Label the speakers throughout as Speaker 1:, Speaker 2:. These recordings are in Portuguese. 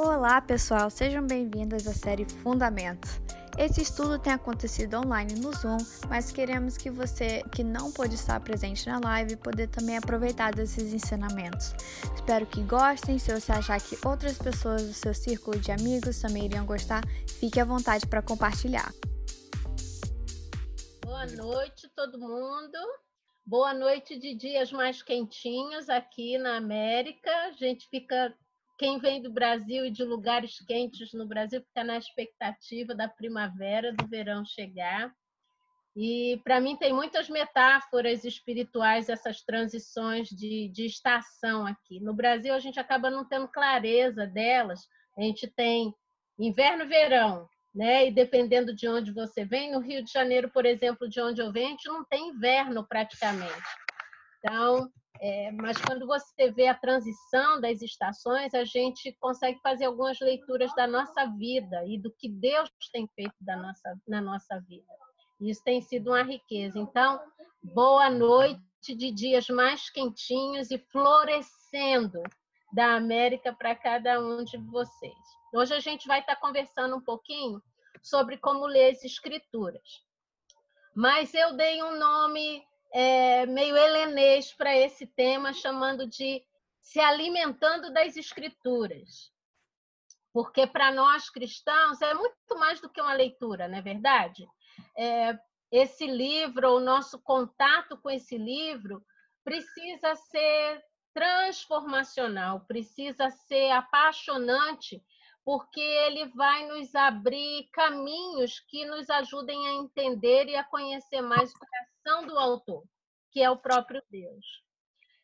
Speaker 1: Olá, pessoal, sejam bem-vindos à série Fundamentos. Esse estudo tem acontecido online no Zoom, mas queremos que você que não pôde estar presente na live poder também aproveitar desses ensinamentos. Espero que gostem. Se você achar que outras pessoas do seu círculo de amigos também iriam gostar, fique à vontade para compartilhar.
Speaker 2: Boa noite, todo mundo. Boa noite de dias mais quentinhos aqui na América. A gente fica quem vem do Brasil e de lugares quentes no Brasil fica na expectativa da primavera, do verão chegar. E para mim tem muitas metáforas espirituais essas transições de, de estação aqui. No Brasil a gente acaba não tendo clareza delas. A gente tem inverno verão, né? E dependendo de onde você vem, no Rio de Janeiro, por exemplo, de onde eu venho, a gente não tem inverno praticamente. Então, é, mas quando você vê a transição das estações, a gente consegue fazer algumas leituras da nossa vida e do que Deus tem feito da nossa, na nossa vida. Isso tem sido uma riqueza. Então, boa noite de dias mais quentinhos e florescendo da América para cada um de vocês. Hoje a gente vai estar conversando um pouquinho sobre como ler as escrituras. Mas eu dei um nome é, meio helenês para esse tema, chamando de se alimentando das escrituras. Porque para nós cristãos é muito mais do que uma leitura, não é verdade? É, esse livro, o nosso contato com esse livro, precisa ser transformacional, precisa ser apaixonante, porque ele vai nos abrir caminhos que nos ajudem a entender e a conhecer mais o coração do autor, que é o próprio Deus.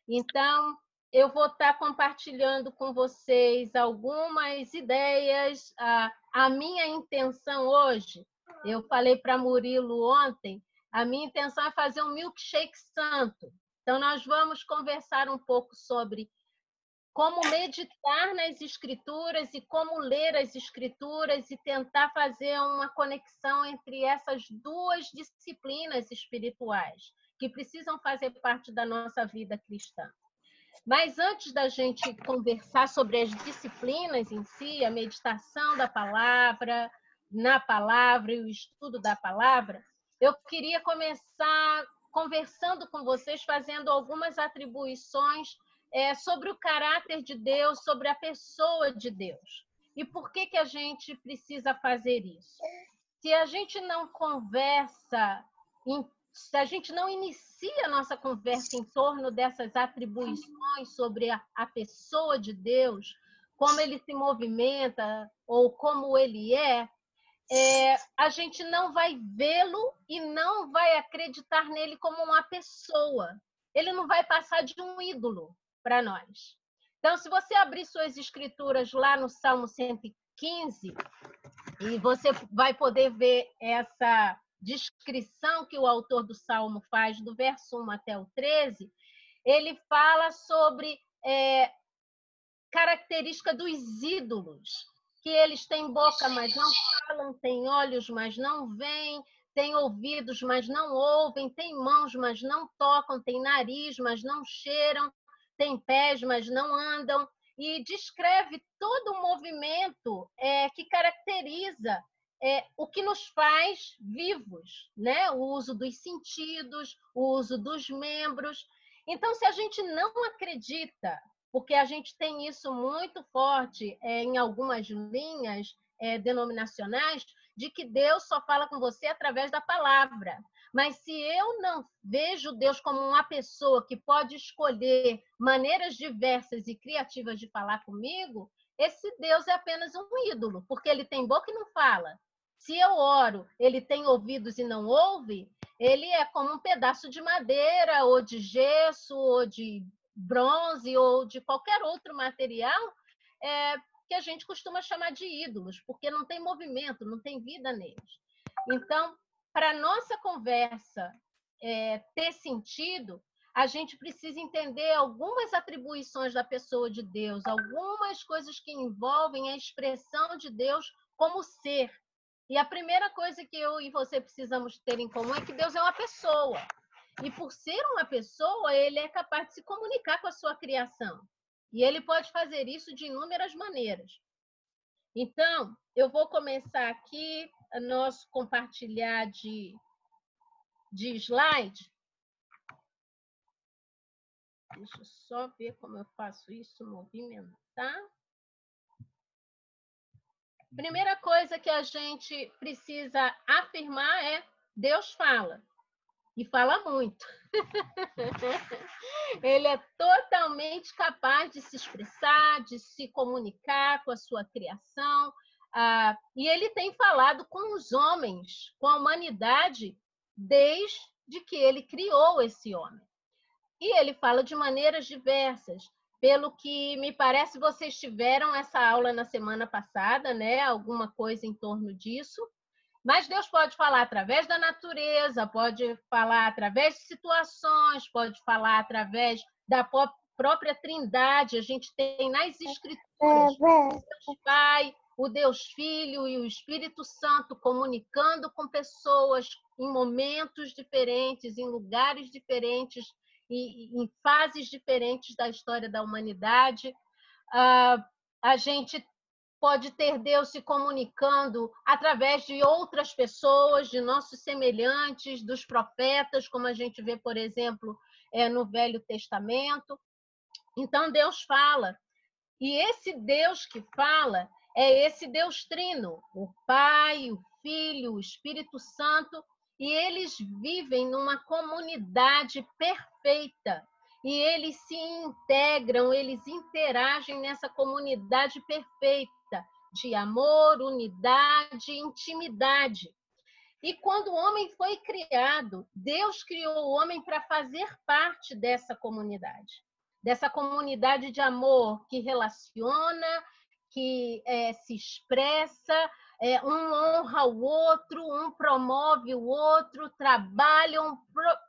Speaker 2: Então, eu vou estar compartilhando com vocês algumas ideias. A, a minha intenção hoje, eu falei para Murilo ontem, a minha intenção é fazer um milkshake santo. Então, nós vamos conversar um pouco sobre como meditar nas escrituras e como ler as escrituras e tentar fazer uma conexão entre essas duas disciplinas espirituais que precisam fazer parte da nossa vida cristã. Mas antes da gente conversar sobre as disciplinas em si, a meditação da palavra, na palavra e o estudo da palavra, eu queria começar conversando com vocês, fazendo algumas atribuições é, sobre o caráter de Deus, sobre a pessoa de Deus. E por que, que a gente precisa fazer isso? Se a gente não conversa, se a gente não inicia a nossa conversa em torno dessas atribuições sobre a, a pessoa de Deus, como ele se movimenta ou como ele é, é, a gente não vai vê-lo e não vai acreditar nele como uma pessoa. Ele não vai passar de um ídolo para nós. Então, se você abrir suas escrituras lá no Salmo 115, e você vai poder ver essa descrição que o autor do Salmo faz, do verso 1 até o 13, ele fala sobre é, característica dos ídolos, que eles têm boca, mas não falam, têm olhos, mas não veem, têm ouvidos, mas não ouvem, têm mãos, mas não tocam, têm nariz, mas não cheiram, têm pés, mas não andam, e descreve todo o movimento é, que caracteriza é, o que nos faz vivos, né? O uso dos sentidos, o uso dos membros. Então, se a gente não acredita, porque a gente tem isso muito forte é, em algumas linhas é, denominacionais, de que Deus só fala com você através da palavra. Mas se eu não vejo Deus como uma pessoa que pode escolher maneiras diversas e criativas de falar comigo, esse Deus é apenas um ídolo, porque ele tem boca e não fala. Se eu oro, ele tem ouvidos e não ouve, ele é como um pedaço de madeira, ou de gesso, ou de bronze, ou de qualquer outro material é, que a gente costuma chamar de ídolos, porque não tem movimento, não tem vida neles. Então, para a nossa conversa é, ter sentido, a gente precisa entender algumas atribuições da pessoa de Deus, algumas coisas que envolvem a expressão de Deus como ser. E a primeira coisa que eu e você precisamos ter em comum é que Deus é uma pessoa. E por ser uma pessoa, ele é capaz de se comunicar com a sua criação. E ele pode fazer isso de inúmeras maneiras. Então, eu vou começar aqui nosso compartilhar de, de slide. Deixa eu só ver como eu faço isso, movimentar. Primeira coisa que a gente precisa afirmar é Deus fala. E fala muito. Ele é totalmente capaz de se expressar, de se comunicar com a sua criação. Ah, e ele tem falado com os homens, com a humanidade, desde que ele criou esse homem. E ele fala de maneiras diversas. Pelo que me parece, vocês tiveram essa aula na semana passada, né? Alguma coisa em torno disso. Mas Deus pode falar através da natureza, pode falar através de situações, pode falar através da própria Trindade. A gente tem nas Escrituras o Deus Pai, o Deus Filho e o Espírito Santo comunicando com pessoas em momentos diferentes, em lugares diferentes, e em fases diferentes da história da humanidade. Uh, a gente pode ter Deus se comunicando através de outras pessoas, de nossos semelhantes, dos profetas, como a gente vê, por exemplo, é, no Velho Testamento. Então, Deus fala. E esse Deus que fala é esse Deus trino, o Pai, o Filho, o Espírito Santo, e eles vivem numa comunidade perfeita. E eles se integram, eles interagem nessa comunidade perfeita de amor, unidade, intimidade. E quando o homem foi criado, Deus criou o homem para fazer parte dessa comunidade, dessa comunidade de amor que relaciona, que é, se expressa, é, um honra o outro, um promove o outro, trabalham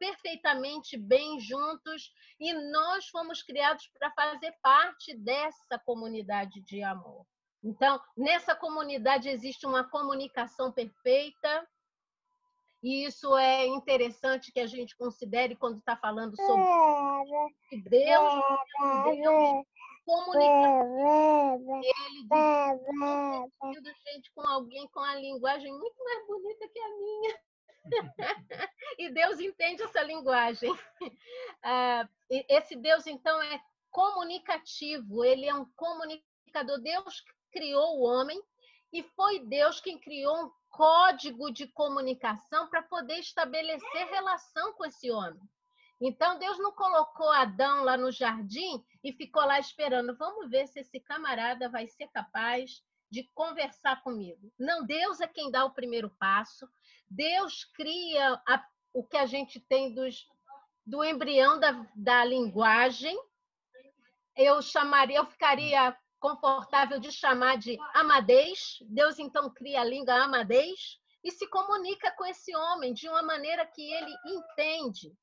Speaker 2: perfeitamente bem juntos e nós fomos criados para fazer parte dessa comunidade de amor. Então, nessa comunidade existe uma comunicação perfeita, e isso é interessante que a gente considere quando está falando sobre Deus, Deus comunicação. Ele gente com alguém com a linguagem muito mais bonita que a minha. e Deus entende essa linguagem. Uh, esse Deus, então, é comunicativo, ele é um comunicador. Deus criou o homem e foi Deus quem criou um código de comunicação para poder estabelecer relação com esse homem. Então Deus não colocou Adão lá no jardim e ficou lá esperando, vamos ver se esse camarada vai ser capaz de conversar comigo. Não, Deus é quem dá o primeiro passo. Deus cria a, o que a gente tem dos, do embrião da, da linguagem. Eu chamaria, eu ficaria confortável de chamar de amadez. Deus então cria a língua amadez e se comunica com esse homem de uma maneira que ele entende.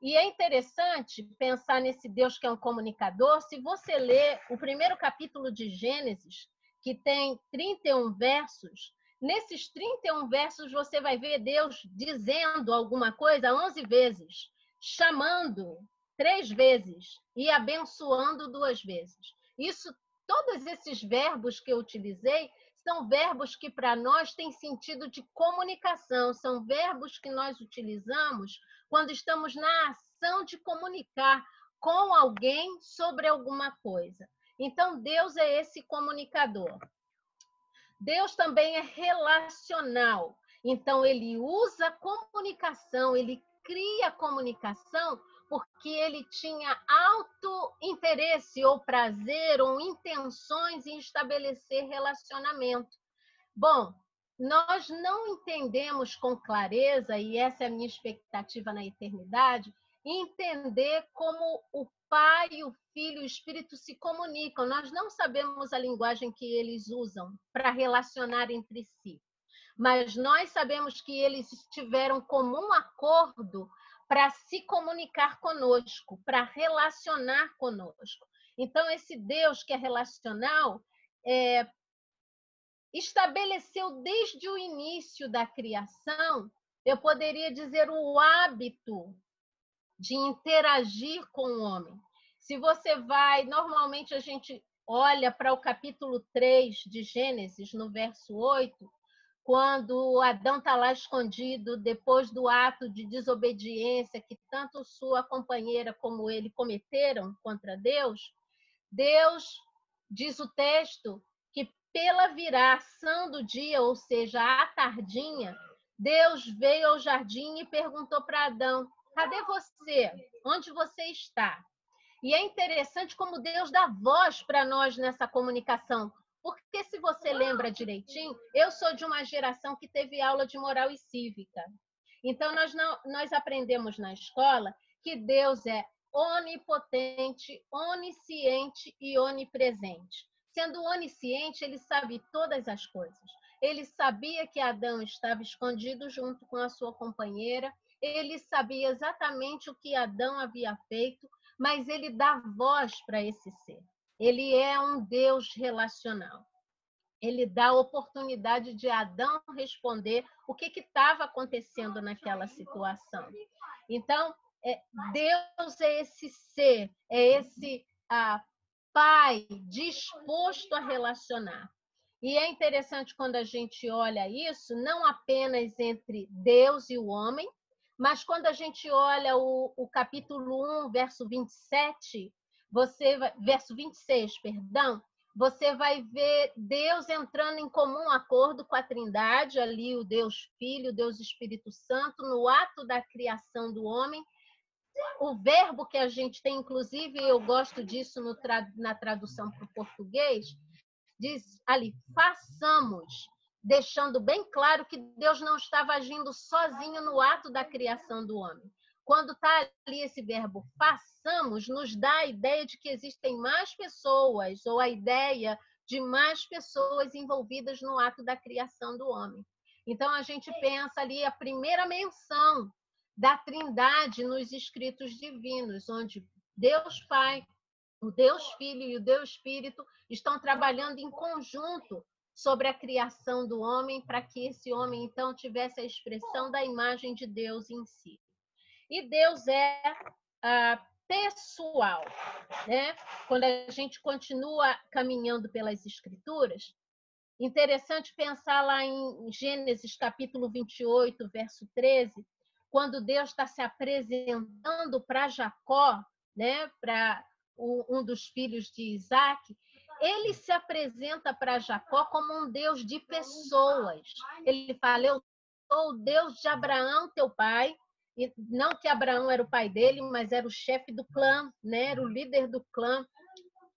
Speaker 2: E é interessante pensar nesse Deus que é um comunicador. Se você ler o primeiro capítulo de Gênesis, que tem 31 versos, nesses 31 versos você vai ver Deus dizendo alguma coisa 11 vezes, chamando três vezes e abençoando duas vezes. Isso Todos esses verbos que eu utilizei são verbos que para nós têm sentido de comunicação, são verbos que nós utilizamos quando estamos na ação de comunicar com alguém sobre alguma coisa. Então, Deus é esse comunicador. Deus também é relacional. Então, ele usa comunicação, ele cria comunicação porque ele tinha alto interesse ou prazer ou intenções em estabelecer relacionamento. Bom, nós não entendemos com clareza, e essa é a minha expectativa na eternidade, entender como o Pai, o Filho e o Espírito se comunicam. Nós não sabemos a linguagem que eles usam para relacionar entre si, mas nós sabemos que eles tiveram comum acordo para se comunicar conosco, para relacionar conosco. Então, esse Deus que é relacional é, estabeleceu desde o início da criação, eu poderia dizer, o hábito de interagir com o homem. Se você vai, normalmente a gente olha para o capítulo 3 de Gênesis, no verso 8, quando Adão está lá escondido, depois do ato de desobediência que tanto sua companheira como ele cometeram contra Deus, Deus, diz o texto, pela viração do dia, ou seja, à tardinha, Deus veio ao jardim e perguntou para Adão: Cadê você? Onde você está? E é interessante como Deus dá voz para nós nessa comunicação. Porque se você lembra direitinho, eu sou de uma geração que teve aula de moral e cívica. Então nós não, nós aprendemos na escola que Deus é onipotente, onisciente e onipresente. Sendo onisciente, ele sabe todas as coisas. Ele sabia que Adão estava escondido junto com a sua companheira, ele sabia exatamente o que Adão havia feito, mas ele dá voz para esse ser. Ele é um Deus relacional. Ele dá a oportunidade de Adão responder o que estava acontecendo naquela situação. Então, é, Deus é esse ser, é esse ah, pai disposto a relacionar. E é interessante quando a gente olha isso, não apenas entre Deus e o homem, mas quando a gente olha o, o capítulo 1, verso 27, você vai, verso 26, perdão, você vai ver Deus entrando em comum acordo com a Trindade, ali o Deus Filho, o Deus Espírito Santo, no ato da criação do homem. O verbo que a gente tem, inclusive, eu gosto disso na tradução para o português, diz ali, façamos deixando bem claro que Deus não estava agindo sozinho no ato da criação do homem. Quando está ali esse verbo façamos, nos dá a ideia de que existem mais pessoas, ou a ideia de mais pessoas envolvidas no ato da criação do homem. Então a gente pensa ali a primeira menção da Trindade nos escritos divinos, onde Deus Pai, o Deus Filho e o Deus Espírito estão trabalhando em conjunto sobre a criação do homem, para que esse homem então tivesse a expressão da imagem de Deus em si. E Deus é ah, pessoal, né? Quando a gente continua caminhando pelas escrituras, interessante pensar lá em Gênesis capítulo 28, verso 13, quando Deus está se apresentando para Jacó, né, para um dos filhos de Isaac, ele se apresenta para Jacó como um Deus de pessoas. Ele fala: Eu sou o Deus de Abraão, teu pai. E não que Abraão era o pai dele, mas era o chefe do clã, né? era o líder do clã.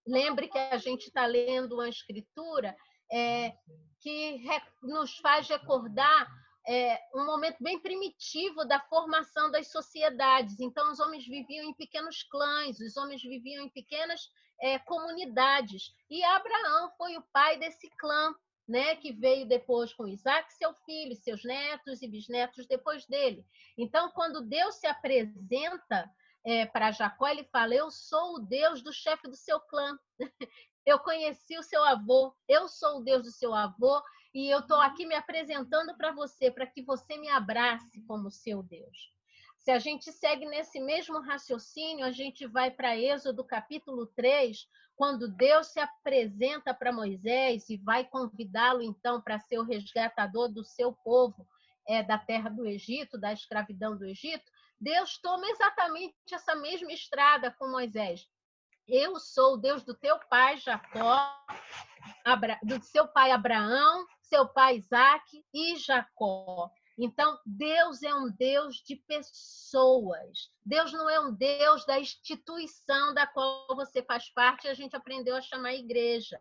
Speaker 2: Lembre que a gente está lendo uma escritura é, que nos faz recordar é, um momento bem primitivo da formação das sociedades. Então, os homens viviam em pequenos clãs, os homens viviam em pequenas é, comunidades. E Abraão foi o pai desse clã, né, que veio depois com Isaac, seu filho, seus netos e bisnetos depois dele. Então, quando Deus se apresenta é, para Jacó, ele fala: Eu sou o Deus do chefe do seu clã. Eu conheci o seu avô, eu sou o Deus do seu avô, e eu estou aqui me apresentando para você, para que você me abrace como seu Deus. Se a gente segue nesse mesmo raciocínio, a gente vai para Êxodo capítulo 3, quando Deus se apresenta para Moisés e vai convidá-lo então para ser o resgatador do seu povo é, da terra do Egito, da escravidão do Egito. Deus toma exatamente essa mesma estrada com Moisés. Eu sou o Deus do teu pai Jacó, do seu pai Abraão, seu pai Isaac e Jacó. Então, Deus é um Deus de pessoas. Deus não é um Deus da instituição da qual você faz parte, a gente aprendeu a chamar igreja.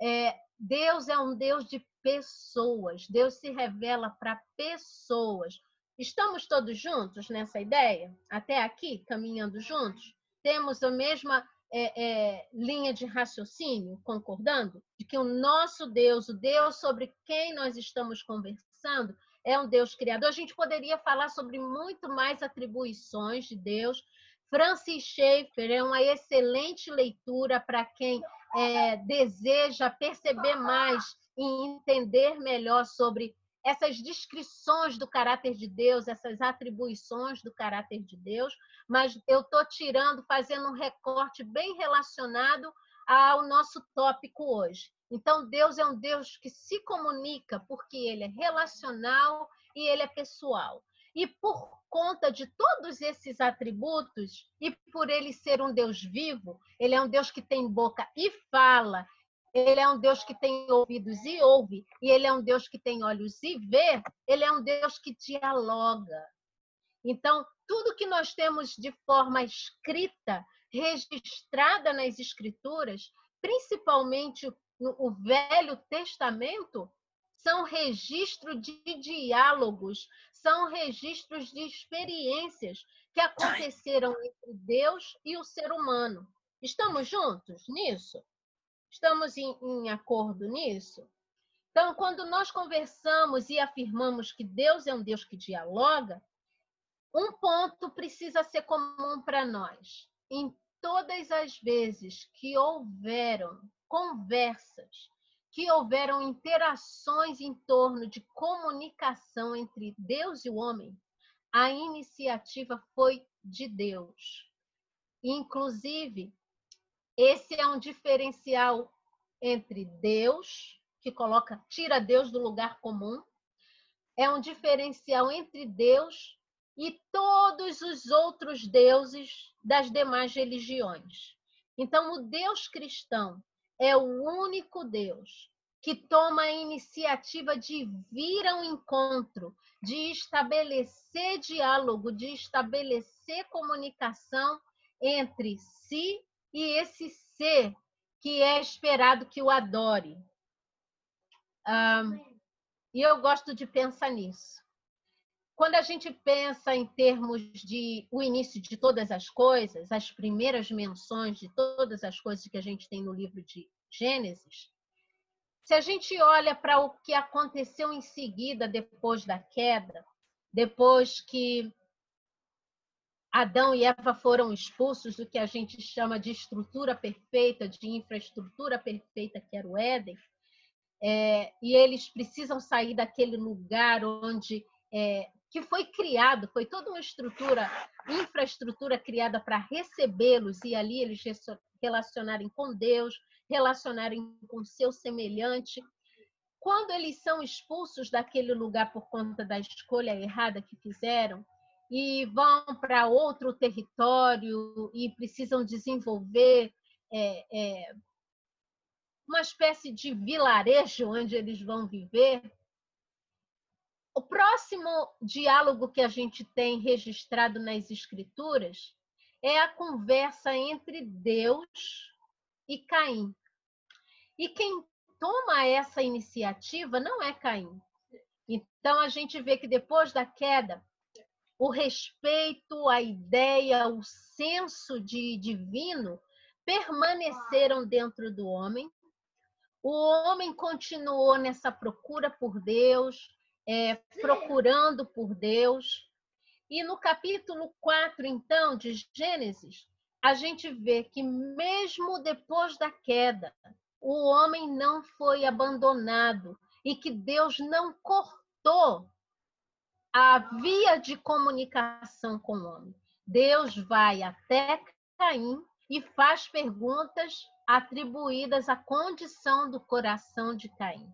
Speaker 2: É, Deus é um Deus de pessoas. Deus se revela para pessoas. Estamos todos juntos nessa ideia? Até aqui, caminhando juntos? Temos a mesma é, é, linha de raciocínio, concordando? De que o nosso Deus, o Deus sobre quem nós estamos conversando, é um Deus criador. A gente poderia falar sobre muito mais atribuições de Deus. Francis Schaeffer é uma excelente leitura para quem é, deseja perceber mais e entender melhor sobre essas descrições do caráter de Deus, essas atribuições do caráter de Deus, mas eu estou tirando, fazendo um recorte bem relacionado ao nosso tópico hoje. Então, Deus é um Deus que se comunica porque ele é relacional e ele é pessoal. E por conta de todos esses atributos, e por ele ser um Deus vivo, ele é um Deus que tem boca e fala, ele é um Deus que tem ouvidos e ouve, e ele é um Deus que tem olhos e vê, ele é um Deus que dialoga. Então, tudo que nós temos de forma escrita, registrada nas Escrituras, principalmente no Velho Testamento, são registros de diálogos, são registros de experiências que aconteceram entre Deus e o ser humano. Estamos juntos nisso? Estamos em, em acordo nisso? Então, quando nós conversamos e afirmamos que Deus é um Deus que dialoga, um ponto precisa ser comum para nós. Em todas as vezes que houveram conversas, que houveram interações em torno de comunicação entre Deus e o homem, a iniciativa foi de Deus. Inclusive, esse é um diferencial entre Deus, que coloca, tira Deus do lugar comum, é um diferencial entre Deus e todos os outros deuses das demais religiões. Então, o Deus cristão é o único Deus que toma a iniciativa de vir ao encontro, de estabelecer diálogo, de estabelecer comunicação entre si e esse ser que é esperado que o adore. E eu gosto de pensar nisso. Quando a gente pensa em termos de o início de todas as coisas, as primeiras menções de todas as coisas que a gente tem no livro de Gênesis, se a gente olha para o que aconteceu em seguida, depois da queda, depois que Adão e Eva foram expulsos do que a gente chama de estrutura perfeita, de infraestrutura perfeita, que era o Éden, é, e eles precisam sair daquele lugar onde é, que foi criado, foi toda uma estrutura, infraestrutura criada para recebê-los e ali eles relacionarem com Deus, relacionarem com seu semelhante. Quando eles são expulsos daquele lugar por conta da escolha errada que fizeram, e vão para outro território e precisam desenvolver é, é, uma espécie de vilarejo onde eles vão viver. O próximo diálogo que a gente tem registrado nas Escrituras é a conversa entre Deus e Caim. E quem toma essa iniciativa não é Caim. Então a gente vê que depois da queda, o respeito, a ideia, o senso de divino permaneceram dentro do homem. O homem continuou nessa procura por Deus, é, procurando por Deus. E no capítulo 4, então, de Gênesis, a gente vê que mesmo depois da queda, o homem não foi abandonado e que Deus não cortou a via de comunicação com o homem. Deus vai até Caim e faz perguntas atribuídas à condição do coração de Caim.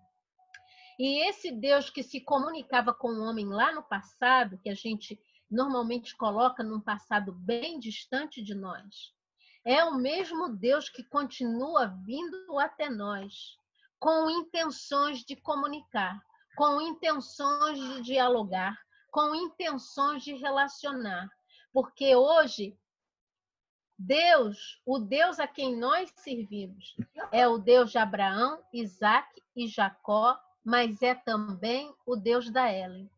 Speaker 2: E esse Deus que se comunicava com o homem lá no passado, que a gente normalmente coloca num passado bem distante de nós, é o mesmo Deus que continua vindo até nós com intenções de comunicar, com intenções de dialogar, com intenções de relacionar. Porque hoje, Deus, o Deus a quem nós servimos, é o Deus de Abraão, Isaac e Jacó, mas é também o Deus da Ellen.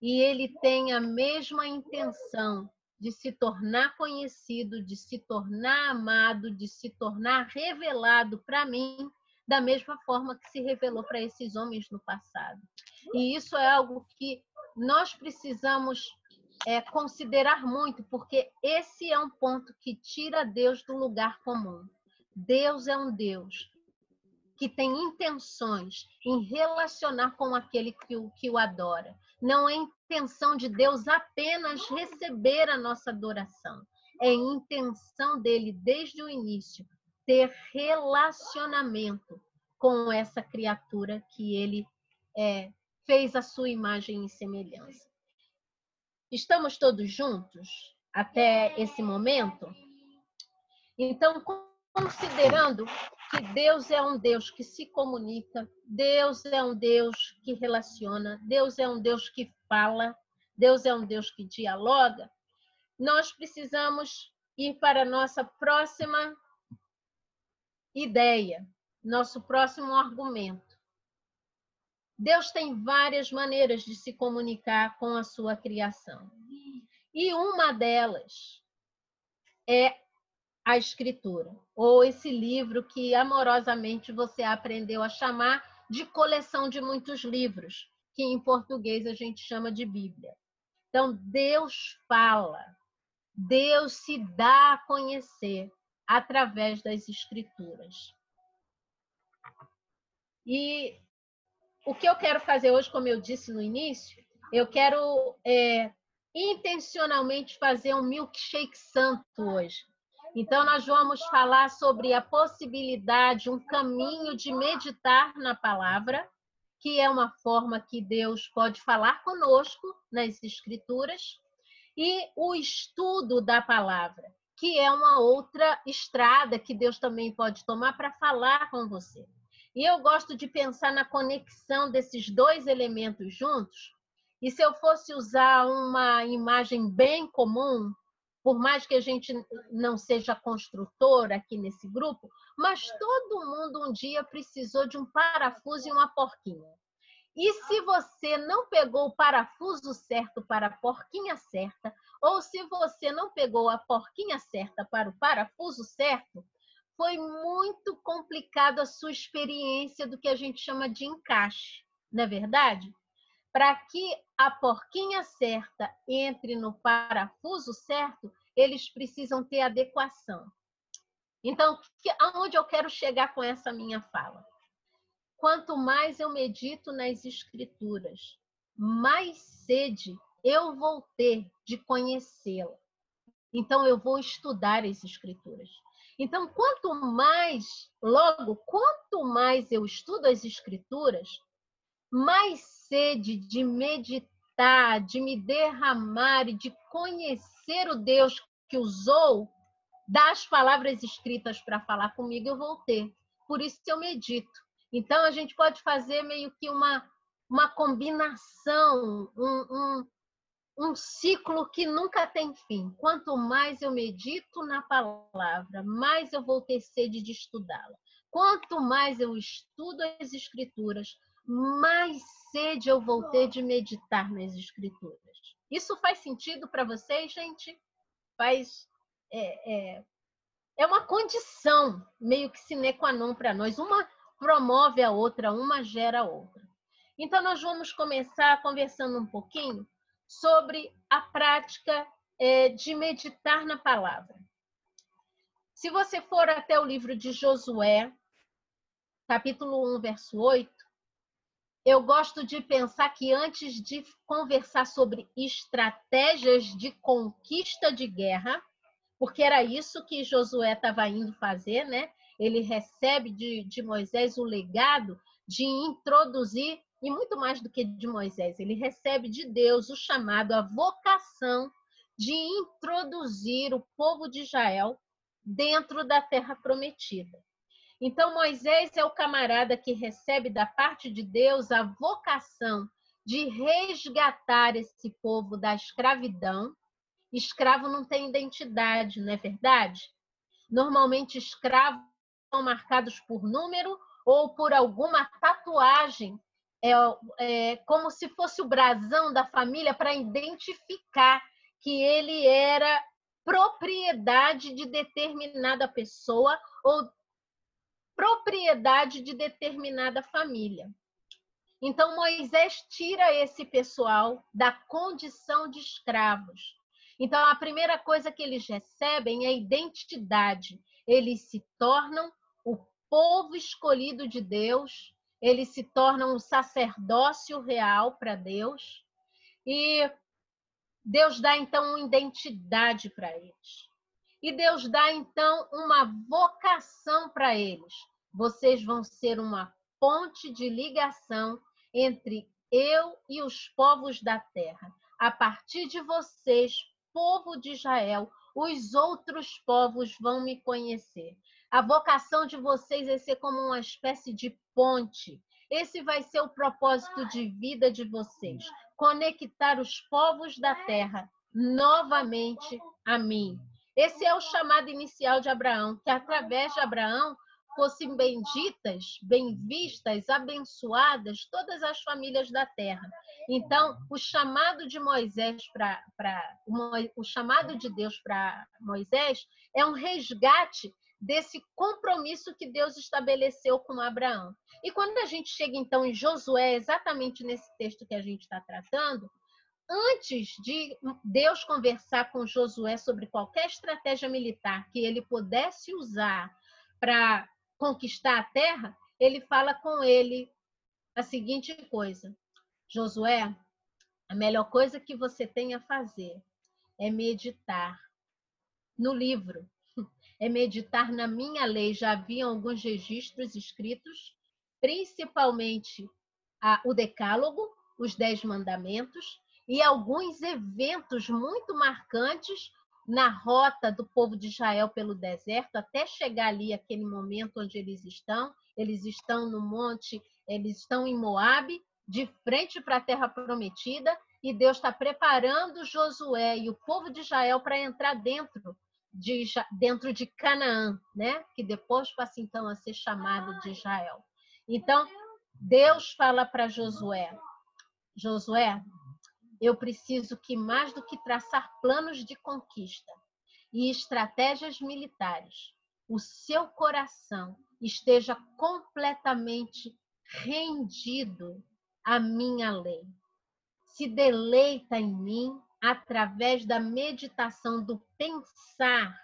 Speaker 2: E ele tem a mesma intenção de se tornar conhecido, de se tornar amado, de se tornar revelado para mim, da mesma forma que se revelou para esses homens no passado. E isso é algo que nós precisamos é, considerar muito, porque esse é um ponto que tira Deus do lugar comum. Deus é um Deus que tem intenções em relacionar com aquele que o, que o adora. Não é intenção de Deus apenas receber a nossa adoração. É intenção dele, desde o início, ter relacionamento com essa criatura que ele é, fez a sua imagem e semelhança. Estamos todos juntos até esse momento? Então, considerando que Deus é um Deus que se comunica, Deus é um Deus que relaciona, Deus é um Deus que fala, Deus é um Deus que dialoga, nós precisamos ir para a nossa próxima ideia, nosso próximo argumento. Deus tem várias maneiras de se comunicar com a sua criação. E uma delas é a escritura, ou esse livro que amorosamente você aprendeu a chamar de coleção de muitos livros, que em português a gente chama de Bíblia. Então, Deus fala, Deus se dá a conhecer através das escrituras. E o que eu quero fazer hoje, como eu disse no início, eu quero é, intencionalmente fazer um milkshake santo hoje. Então, nós vamos falar sobre a possibilidade, um caminho de meditar na palavra, que é uma forma que Deus pode falar conosco nas Escrituras, e o estudo da palavra, que é uma outra estrada que Deus também pode tomar para falar com você. E eu gosto de pensar na conexão desses dois elementos juntos. E se eu fosse usar uma imagem bem comum, por mais que a gente não seja construtor aqui nesse grupo, mas todo mundo um dia precisou de um parafuso e uma porquinha. E se você não pegou o parafuso certo para a porquinha certa, ou se você não pegou a porquinha certa para o parafuso certo, foi muito complicado a sua experiência do que a gente chama de encaixe, não é verdade? Para que a porquinha certa entre no parafuso certo, eles precisam ter adequação. Então, aonde eu quero chegar com essa minha fala? Quanto mais eu medito nas escrituras, mais sede eu vou ter de conhecê-la. Então, eu vou estudar as escrituras. Então, quanto mais, logo, quanto mais eu estudo as escrituras, mais sede de meditar, de me derramar e de conhecer o Deus que usou das palavras escritas para falar comigo, eu vou ter. Por isso eu medito. Então, a gente pode fazer meio que uma, uma combinação, um, um, um ciclo que nunca tem fim. Quanto mais eu medito na palavra, mais eu vou ter sede de estudá-la. Quanto mais eu estudo as escrituras, mais sede eu vou ter de meditar nas escrituras. Isso faz sentido para vocês, gente? Faz. É, é, é uma condição meio que sine qua non para nós. Uma promove a outra, uma gera a outra. Então, nós vamos começar conversando um pouquinho sobre a prática é, de meditar na palavra. Se você for até o livro de Josué, capítulo 1, verso 8, eu gosto de pensar que antes de conversar sobre estratégias de conquista de guerra, porque era isso que Josué estava indo fazer, né? Ele recebe de, de Moisés o legado de introduzir, e muito mais do que de Moisés, ele recebe de Deus o chamado, a vocação de introduzir o povo de Israel dentro da terra prometida. Então, Moisés é o camarada que recebe da parte de Deus a vocação de resgatar esse povo da escravidão. Escravo não tem identidade, não é verdade? Normalmente, escravos são marcados por número ou por alguma tatuagem, é, é como se fosse o brasão da família para identificar que ele era propriedade de determinada pessoa ou propriedade de determinada família. Então, Moisés tira esse pessoal da condição de escravos. Então, a primeira coisa que eles recebem é identidade. Eles se tornam o povo escolhido de Deus, eles se tornam um sacerdócio real para Deus. E Deus dá, então, uma identidade para eles. E Deus dá então uma vocação para eles. Vocês vão ser uma ponte de ligação entre eu e os povos da terra. A partir de vocês, povo de Israel, os outros povos vão me conhecer. A vocação de vocês é ser como uma espécie de ponte. Esse vai ser o propósito de vida de vocês: conectar os povos da terra novamente a mim. Esse é o chamado inicial de Abraão, que através de Abraão fossem benditas, bem vistas, abençoadas todas as famílias da terra. Então, o chamado de Moisés para o chamado de Deus para Moisés é um resgate desse compromisso que Deus estabeleceu com Abraão. E quando a gente chega então em Josué, exatamente nesse texto que a gente está tratando, antes de Deus conversar com Josué sobre qualquer estratégia militar que ele pudesse usar para conquistar a terra, ele fala com ele a seguinte coisa: Josué, a melhor coisa que você tem a fazer é meditar no livro, é meditar na minha lei. Já havia alguns registros escritos, principalmente a, o Decálogo, os Dez Mandamentos, e alguns eventos muito marcantes na rota do povo de Israel pelo deserto até chegar ali aquele momento onde eles estão. Eles estão no monte, eles estão em Moabe, de frente para a terra prometida, e Deus está preparando Josué e o povo de Israel para entrar dentro de, dentro de Canaã, né? que depois passa então a ser chamado de Israel. Então, Deus fala para Josué: Josué, eu preciso que, mais do que traçar planos de conquista e estratégias militares, o seu coração esteja completamente rendido à minha lei. Se deleita em mim através da meditação do pensar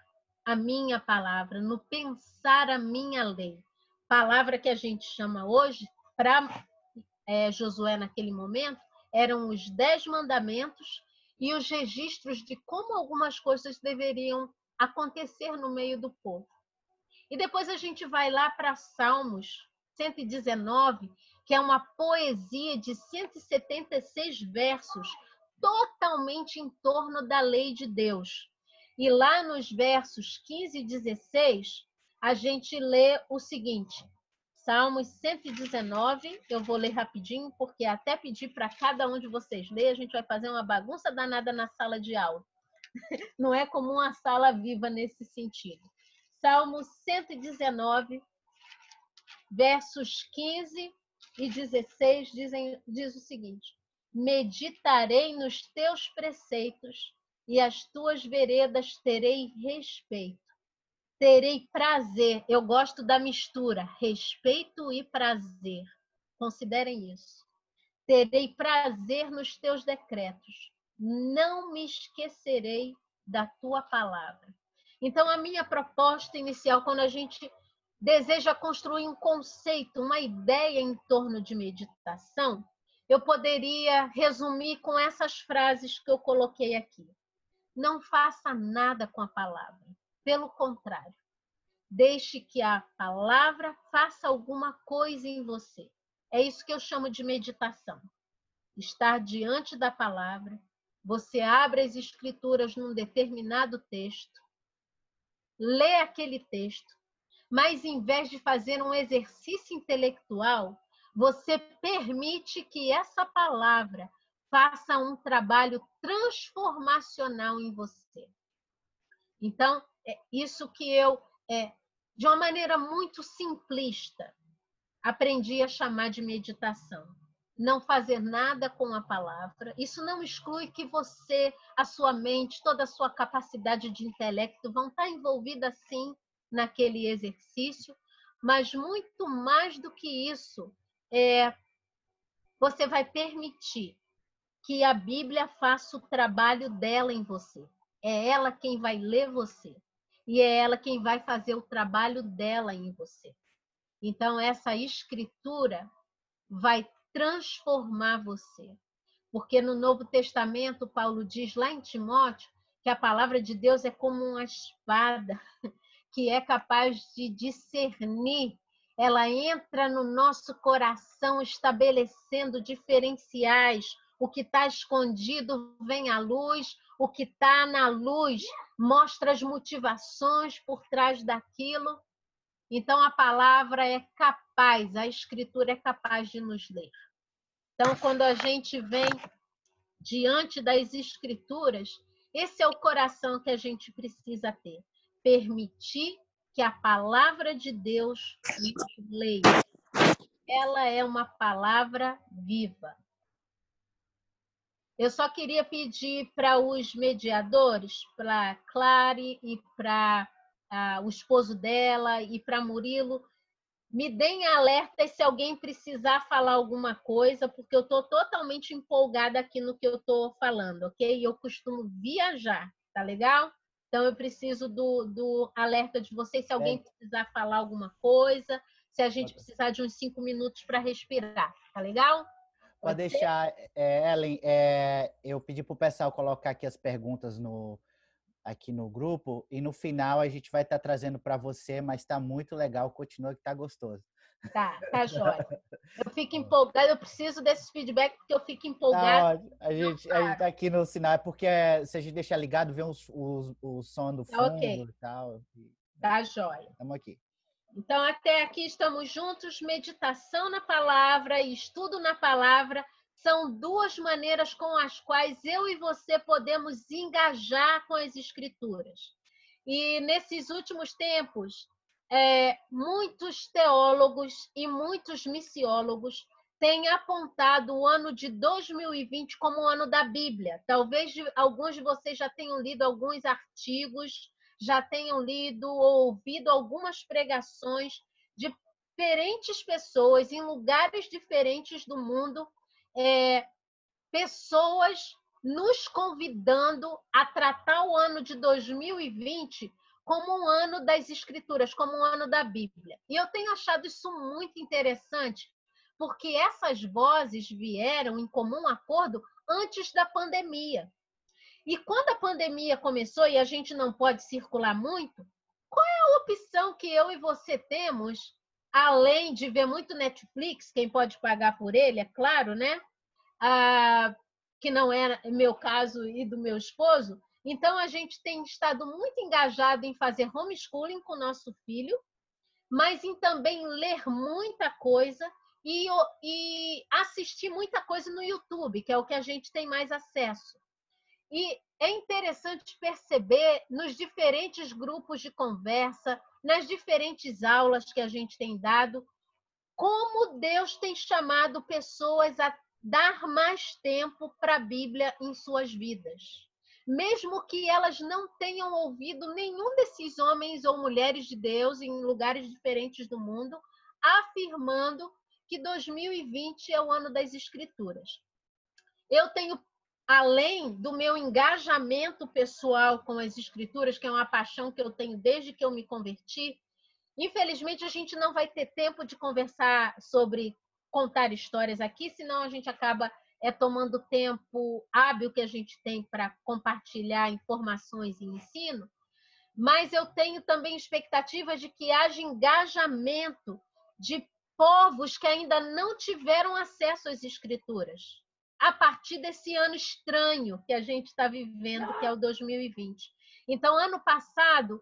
Speaker 2: a minha palavra, no pensar a minha lei. Palavra que a gente chama hoje, para é, Josué naquele momento, eram os dez mandamentos e os registros de como algumas coisas deveriam acontecer no meio do povo. E depois a gente vai lá para Salmos 119, que é uma poesia de 176 versos, totalmente em torno da lei de Deus. E lá nos versos 15 e 16, a gente lê o seguinte: Salmos 119, eu vou ler rapidinho, porque até pedir para cada um de vocês ler, a gente vai fazer uma bagunça danada na sala de aula. Não é como uma sala viva nesse sentido. Salmo 119, versos 15 e 16 dizem, diz o seguinte: Meditarei nos teus preceitos e as tuas veredas terei respeito terei prazer. Eu gosto da mistura, respeito e prazer. Considerem isso. Terei prazer nos teus decretos. Não me esquecerei da tua palavra. Então, a minha proposta inicial, quando a gente deseja construir um conceito, uma ideia em torno de meditação, eu poderia resumir com essas frases que eu coloquei aqui. Não faça nada com a palavra pelo contrário, deixe que a palavra faça alguma coisa em você. É isso que eu chamo de meditação. Estar diante da palavra, você abre as escrituras num determinado texto, lê aquele texto, mas em vez de fazer um exercício intelectual, você permite que essa palavra faça um trabalho transformacional em você. Então, é isso que eu, é, de uma maneira muito simplista, aprendi a chamar de meditação. Não fazer nada com a palavra. Isso não exclui que você, a sua mente, toda a sua capacidade de intelecto vão estar envolvida sim naquele exercício, mas muito mais do que isso, é, você vai permitir que a Bíblia faça o trabalho dela em você. É ela quem vai ler você e é ela quem vai fazer o trabalho dela em você. Então, essa escritura vai transformar você. Porque no Novo Testamento, Paulo diz lá em Timóteo que a palavra de Deus é como uma espada que é capaz de discernir. Ela entra no nosso coração, estabelecendo diferenciais. O que está escondido vem à luz, o que está na luz mostra as motivações por trás daquilo. Então, a palavra é capaz, a escritura é capaz de nos ler. Então, quando a gente vem diante das escrituras, esse é o coração que a gente precisa ter. Permitir que a palavra de Deus nos leia. Ela é uma palavra viva. Eu só queria pedir para os mediadores, para Clare e para ah, o esposo dela e para Murilo, me deem alerta se alguém precisar falar alguma coisa, porque eu estou totalmente empolgada aqui no que eu estou falando, ok? Eu costumo viajar, tá legal? Então eu preciso do, do alerta de vocês se alguém precisar falar alguma coisa, se a gente precisar de uns cinco minutos para respirar, tá legal?
Speaker 3: Pode deixar, é, Ellen, é, eu pedi para o pessoal colocar aqui as perguntas no, aqui no grupo e no final a gente vai estar tá trazendo para você, mas está muito legal, continua que está gostoso.
Speaker 2: Tá, tá jóia. Eu fico empolgada, eu preciso desses feedback porque eu fico empolgada.
Speaker 3: Tá, a gente a gente tá aqui no sinal, porque se a gente deixar ligado, vê os, os, o som do tá fundo okay. e tal.
Speaker 2: Tá jóia.
Speaker 3: Estamos aqui.
Speaker 2: Então, até aqui estamos juntos, meditação na palavra e estudo na palavra são duas maneiras com as quais eu e você podemos engajar com as escrituras. E nesses últimos tempos, é, muitos teólogos e muitos missiólogos têm apontado o ano de 2020 como o ano da Bíblia. Talvez alguns de vocês já tenham lido alguns artigos, já tenham lido ou ouvido algumas pregações de diferentes pessoas em lugares diferentes do mundo é, pessoas nos convidando a tratar o ano de 2020 como um ano das escrituras, como um ano da Bíblia. E eu tenho achado isso muito interessante, porque essas vozes vieram em comum acordo antes da pandemia. E quando a pandemia começou e a gente não pode circular muito, qual é a opção que eu e você temos além de ver muito Netflix, quem pode pagar por ele, é claro, né? Ah, que não é meu caso e do meu esposo. Então, a gente tem estado muito engajado em fazer homeschooling com o nosso filho, mas em também ler muita coisa e, e assistir muita coisa no YouTube, que é o que a gente tem mais acesso. E é interessante perceber nos diferentes grupos de conversa, nas diferentes aulas que a gente tem dado, como Deus tem chamado pessoas a dar mais tempo para a Bíblia em suas vidas. Mesmo que elas não tenham ouvido nenhum desses homens ou mulheres de Deus em lugares diferentes do mundo afirmando que 2020 é o ano das Escrituras. Eu tenho, além do meu engajamento pessoal com as Escrituras, que é uma paixão que eu tenho desde que eu me converti, infelizmente a gente não vai ter tempo de conversar sobre contar histórias aqui, senão a gente acaba é, tomando tempo hábil que a gente tem para compartilhar informações e ensino. Mas eu tenho também expectativas de que haja engajamento de povos que ainda não tiveram acesso às escrituras, a partir desse ano estranho que a gente está vivendo, que é o 2020. Então, ano passado,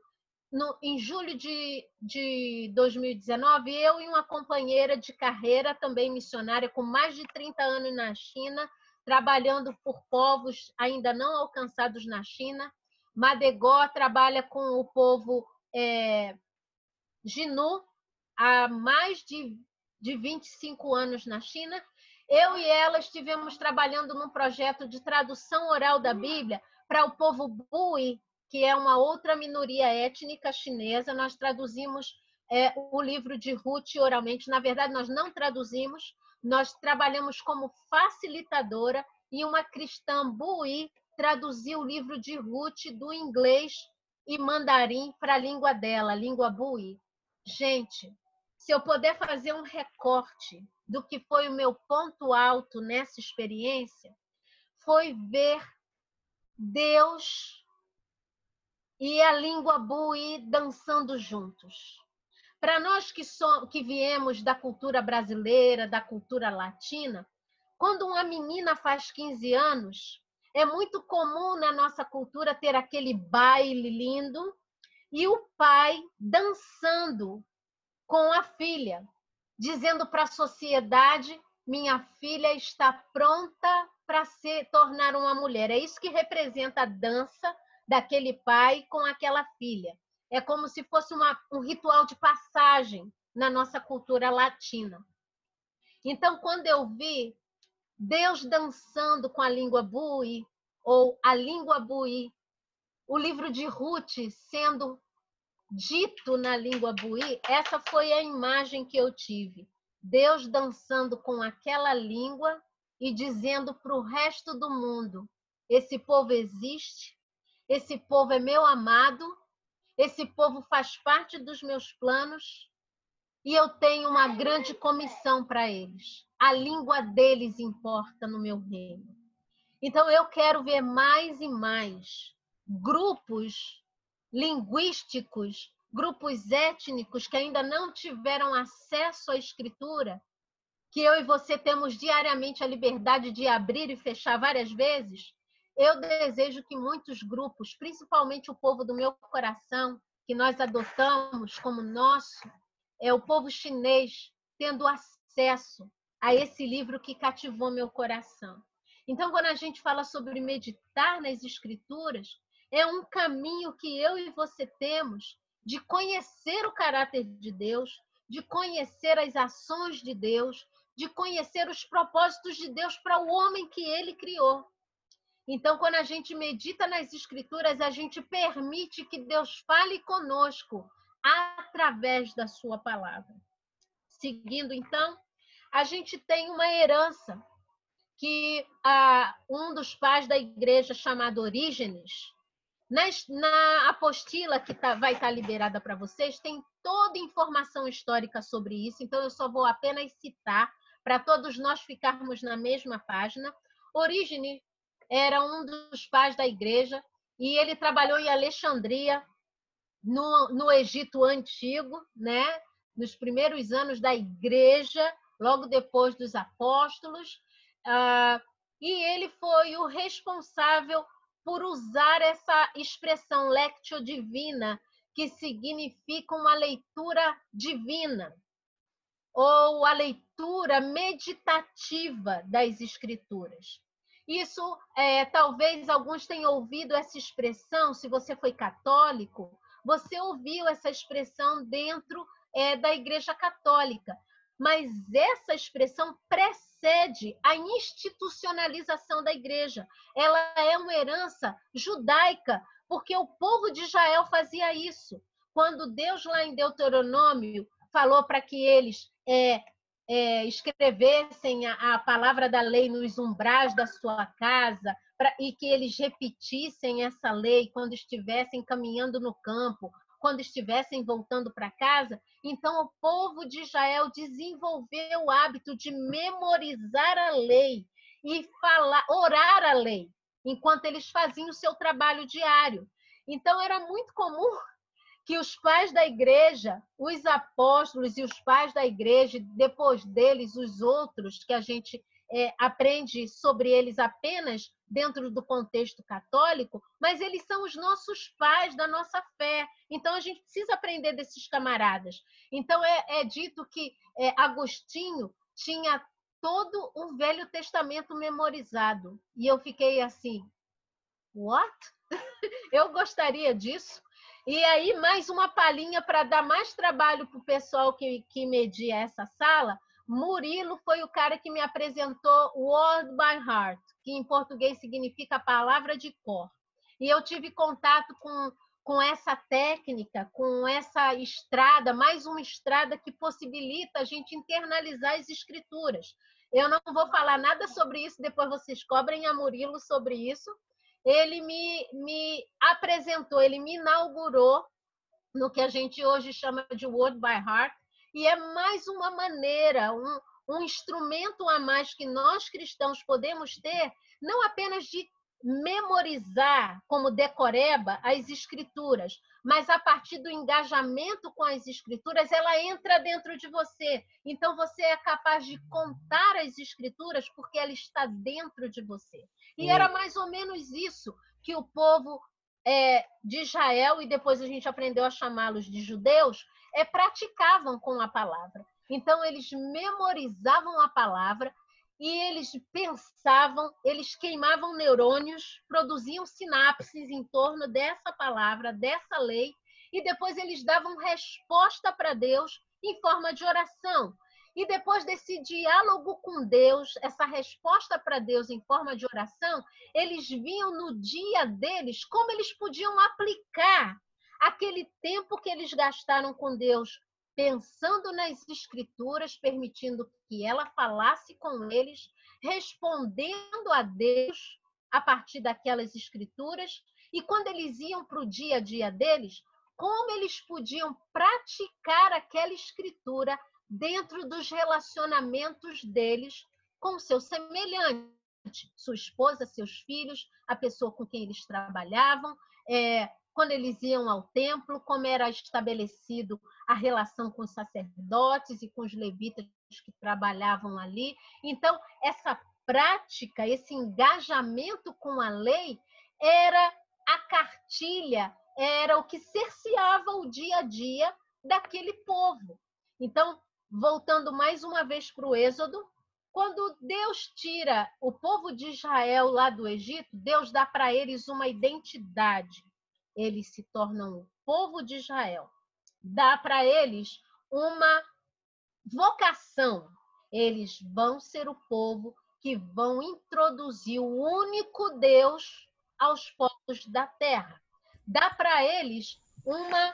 Speaker 2: no, em julho de, de 2019, eu e uma companheira de carreira, também missionária, com mais de 30 anos na China, trabalhando por povos ainda não alcançados na China. Madegó trabalha com o povo é, Jinu há mais de, de 25 anos na China. Eu e ela estivemos trabalhando num projeto de tradução oral da Bíblia para o povo Bui, que é uma outra minoria étnica chinesa. Nós traduzimos é, o livro de Ruth oralmente. Na verdade, nós não traduzimos, nós trabalhamos como facilitadora e uma cristã Bui traduziu o livro de Ruth do inglês e mandarim para a língua dela, a língua Bui. Gente, se eu puder fazer um recorte do que foi o meu ponto alto nessa experiência, foi ver Deus e a língua bui dançando juntos. Para nós que, so, que viemos da cultura brasileira, da cultura latina, quando uma menina faz 15 anos, é muito comum na nossa cultura ter aquele baile lindo e o pai dançando com a filha, dizendo para a sociedade: minha filha está pronta para se tornar uma mulher. É isso que representa a dança daquele pai com aquela filha. É como se fosse uma, um ritual de passagem na nossa cultura latina. Então, quando eu vi Deus dançando com a língua bui, ou a língua bui, o livro de Ruth sendo dito na língua bui, essa foi a imagem que eu tive. Deus dançando com aquela língua e dizendo para o resto do mundo: esse povo existe, esse povo é meu amado, esse povo faz parte dos meus planos e eu tenho uma grande comissão para eles. A língua deles importa no meu reino. Então eu quero ver mais e mais grupos linguísticos, grupos étnicos que ainda não tiveram acesso à escritura, que eu e você temos diariamente a liberdade de abrir e fechar várias vezes. Eu desejo que muitos grupos, principalmente o povo do meu coração, que nós adotamos como nosso, é o povo chinês tendo acesso a esse livro que cativou meu coração. Então, quando a gente fala sobre meditar nas escrituras, é um caminho que eu e você temos de conhecer o caráter de Deus, de conhecer as ações de Deus, de conhecer os propósitos de Deus para o homem que ele criou. Então, quando a gente medita nas Escrituras, a gente permite que Deus fale conosco através da Sua palavra. Seguindo, então, a gente tem uma herança que ah, um dos pais da igreja, chamado Orígenes, na, na apostila que tá, vai estar tá liberada para vocês, tem toda informação histórica sobre isso, então eu só vou apenas citar para todos nós ficarmos na mesma página. Orígenes era um dos pais da igreja e ele trabalhou em Alexandria, no, no Egito Antigo, né? nos primeiros anos da igreja, logo depois dos apóstolos. Uh, e ele foi o responsável por usar essa expressão lectio divina, que significa uma leitura divina, ou a leitura meditativa das Escrituras. Isso, é, talvez alguns tenham ouvido essa expressão, se você foi católico, você ouviu essa expressão dentro é, da Igreja Católica, mas essa expressão precede a institucionalização da Igreja. Ela é uma herança judaica, porque o povo de Israel fazia isso. Quando Deus, lá em Deuteronômio, falou para que eles é, é, escrevessem a, a, palavra da lei nos umbrais da sua casa pra, e que eles repetissem essa lei quando estivessem caminhando no campo, quando estivessem voltando para casa. Então, o povo de Israel desenvolveu o hábito de memorizar a lei e falar, orar a lei, enquanto eles faziam o seu trabalho diário. Então, era muito comum que os pais da igreja, os apóstolos e os pais da igreja, depois deles, os outros, que a gente é, aprende sobre eles apenas dentro do contexto católico, mas eles são os nossos pais da nossa fé. Então a gente precisa aprender desses camaradas. Então é, é dito que é, Agostinho tinha todo o Velho Testamento memorizado. E eu fiquei assim, what? eu gostaria disso. E aí, mais uma palhinha para dar mais trabalho para o pessoal que, que media essa sala. Murilo foi o cara que me apresentou Word by Heart, que em português significa palavra de cor. E eu tive contato com, com essa técnica, com essa estrada, mais uma estrada que possibilita a gente internalizar as escrituras. Eu não vou falar nada sobre isso, depois vocês cobrem a Murilo sobre isso, ele me, me apresentou, ele me inaugurou no que a gente hoje chama de Word by Heart, e é mais uma maneira, um, um instrumento a mais que nós cristãos podemos ter, não apenas de memorizar como decoreba as escrituras, mas a partir do engajamento com as escrituras, ela entra dentro de você. Então você é capaz de contar as escrituras porque ela está dentro de você. E era mais ou menos isso que o povo é, de Israel, e depois a gente aprendeu a chamá-los de judeus, é, praticavam com a palavra. Então, eles memorizavam a palavra e eles pensavam, eles queimavam neurônios, produziam sinapses em torno dessa palavra, dessa lei, e depois eles davam resposta para Deus em forma de oração. E depois desse diálogo com Deus, essa resposta para Deus em forma de oração, eles viam no dia deles como eles podiam aplicar aquele tempo que eles gastaram com Deus pensando nas escrituras, permitindo que ela falasse com eles, respondendo a Deus a partir daquelas escrituras, e quando eles iam para o dia a dia deles, como eles podiam praticar aquela escritura dentro dos relacionamentos deles com seu semelhante, sua esposa, seus filhos, a pessoa com quem eles trabalhavam, é, quando eles iam ao templo, como era estabelecido a relação com os sacerdotes e com os levitas que trabalhavam ali. Então, essa prática, esse engajamento com a lei era a cartilha, era o que cerceava o dia a dia daquele povo. Então, voltando mais uma vez para o Êxodo, quando Deus tira o povo de Israel lá do Egito, Deus dá para eles uma identidade eles se tornam o povo de Israel. Dá para eles uma vocação. Eles vão ser o povo que vão introduzir o único Deus aos povos da terra. Dá para eles uma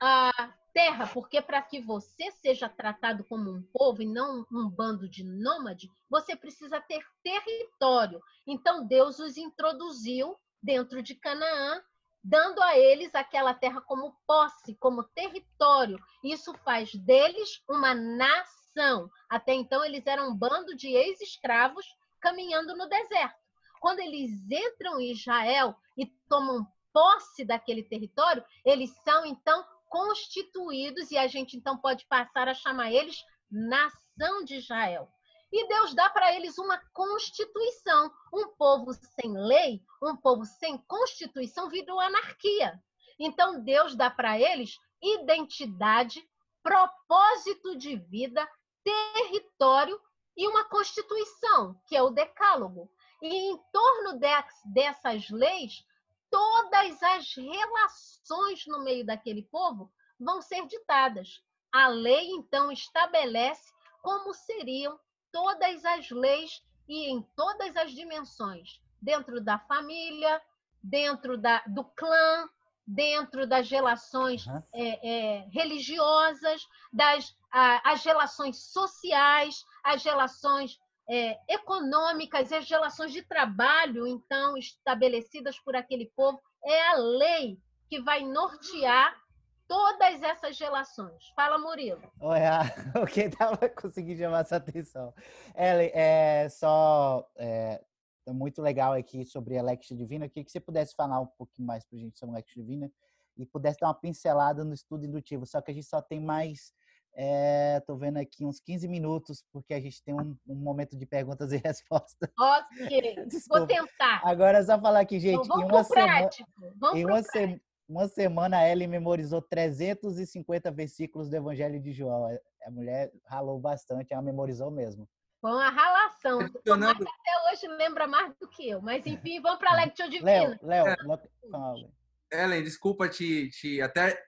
Speaker 2: a terra, porque para que você seja tratado como um povo e não um bando de nômade, você precisa ter território. Então Deus os introduziu dentro de Canaã dando a eles aquela terra como posse, como território. Isso faz deles uma nação. Até então, eles eram um bando de ex-escravos caminhando no deserto. Quando eles entram em Israel e tomam posse daquele território, eles são então constituídos e a gente então pode passar a chamar eles nação de Israel. E Deus dá para eles uma constituição. Um povo sem lei, um povo sem constituição virou anarquia. Então Deus dá para eles identidade, propósito de vida, território e uma constituição, que é o decálogo. E em torno dessas leis, todas as relações no meio daquele povo vão ser ditadas. A lei, então, estabelece como seriam todas as leis e em todas as dimensões, dentro da família, dentro da, do clã, dentro das relações uhum. é, é, religiosas, das a, as relações sociais, as relações é, econômicas, as relações de trabalho, então, estabelecidas por aquele povo. É a lei que vai nortear todas essas relações. Fala, Murilo.
Speaker 3: Olha, o que estava conseguindo chamar essa atenção. Ellen, é só é, tá muito legal aqui sobre a Lex Divina. Eu queria que você pudesse falar um pouquinho mais para a gente sobre a Lex Divina e pudesse dar uma pincelada no estudo indutivo. Só que a gente só tem mais, é, tô vendo aqui uns 15 minutos, porque a gente tem um, um momento de perguntas e respostas.
Speaker 2: Ok, vou tentar.
Speaker 3: Agora é só falar aqui, gente. Então, vamos em uma semana, vamos em uma, se, uma semana a Ellen memorizou 350 versículos do Evangelho de João. A mulher ralou bastante, ela memorizou mesmo.
Speaker 2: Foi uma ralação. Até hoje lembra mais do que eu. Mas enfim, vamos para a Lectio Divina.
Speaker 3: Léo, Léo,
Speaker 4: Ellen, desculpa te, te até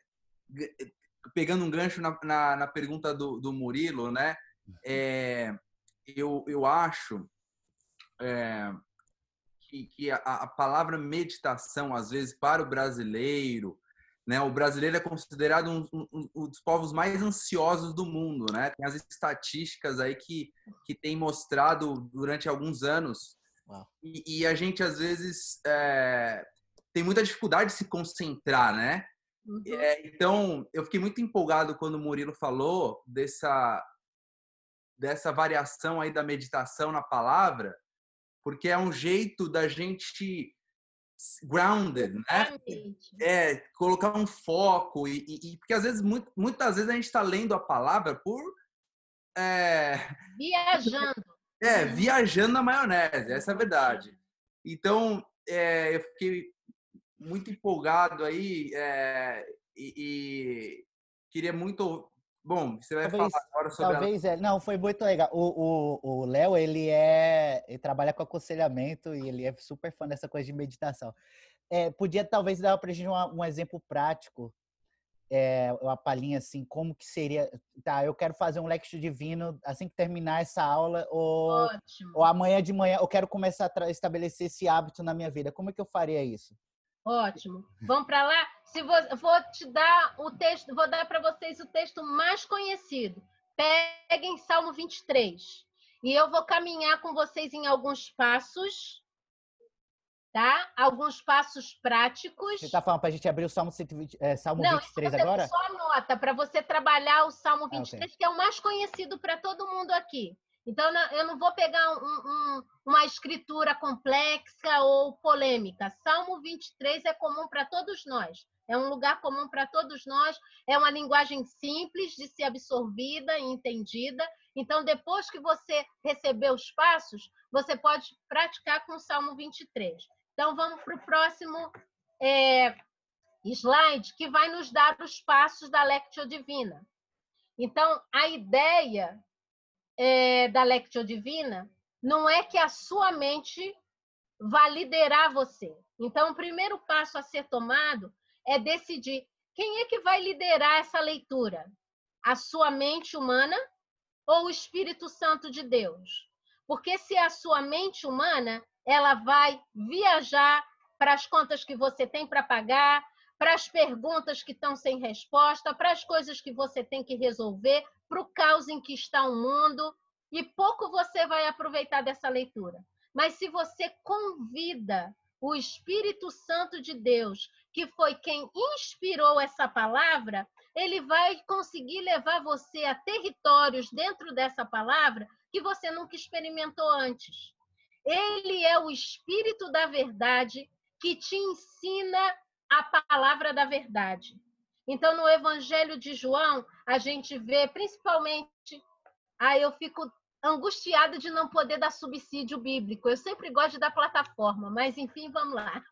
Speaker 4: pegando um gancho na, na, na pergunta do, do Murilo, né? É, eu, eu acho é, que, que a, a, palavra meditação, às vezes, para o brasileiro, né? O brasileiro é considerado um, um, um, dos povos mais ansiosos do mundo, né? Tem as estatísticas aí que, que tem mostrado durante alguns anos. E, e, a gente, às vezes, é, tem muita dificuldade de se concentrar, né? Uhum. É, então, eu fiquei muito empolgado quando o Murilo falou dessa, dessa variação aí da meditação na palavra, porque é um jeito da gente grounded, né? É, colocar um foco e, e, e porque às vezes muito, muitas vezes a gente está lendo a palavra por é...
Speaker 2: viajando.
Speaker 4: É, viajando na maionese, essa é a verdade. Então, é, eu fiquei muito empolgado aí é, e, e, queria muito. Bom, você vai talvez, falar agora sobre.
Speaker 3: Talvez, é, não, foi muito legal. O Léo, ele é. Ele trabalha com aconselhamento e ele é super fã dessa coisa de meditação. É, podia talvez dar para a gente um, um, exemplo prático, é, uma palhinha assim, como que seria. Tá, eu quero fazer um lectio divino assim que terminar essa aula, ou, ou amanhã de manhã eu quero começar a estabelecer esse hábito na minha vida. Como é que eu faria isso?
Speaker 2: Ótimo. Vamos para lá? Se vou, vou te dar o texto, vou dar para vocês o texto mais conhecido. Peguem Salmo 23. E eu vou caminhar com vocês em alguns passos, tá? Alguns passos práticos.
Speaker 3: Você está falando para a gente abrir o Salmo, 120, é, Salmo Não, 23 agora?
Speaker 2: Só anota para você trabalhar o Salmo 23, ah, okay. que é o mais conhecido para todo mundo aqui. Então, eu não vou pegar um, um, uma escritura complexa ou polêmica. Salmo 23 é comum para todos nós. É um lugar comum para todos nós. É uma linguagem simples de ser absorvida e entendida. Então, depois que você receber os passos, você pode praticar com o Salmo 23. Então, vamos para o próximo é, slide, que vai nos dar os passos da Lectio Divina. Então, a ideia é, da Lectio Divina não é que a sua mente vá liderar você. Então, o primeiro passo a ser tomado é decidir quem é que vai liderar essa leitura? A sua mente humana ou o Espírito Santo de Deus? Porque se a sua mente humana, ela vai viajar para as contas que você tem para pagar, para as perguntas que estão sem resposta, para as coisas que você tem que resolver, para o caos em que está o mundo, e pouco você vai aproveitar dessa leitura. Mas se você convida o Espírito Santo de Deus, que foi quem inspirou essa palavra, ele vai conseguir levar você a territórios dentro dessa palavra que você nunca experimentou antes. Ele é o Espírito da verdade que te ensina a palavra da verdade. Então, no Evangelho de João, a gente vê principalmente. Ah, eu fico angustiada de não poder dar subsídio bíblico. Eu sempre gosto de dar plataforma, mas enfim, vamos lá.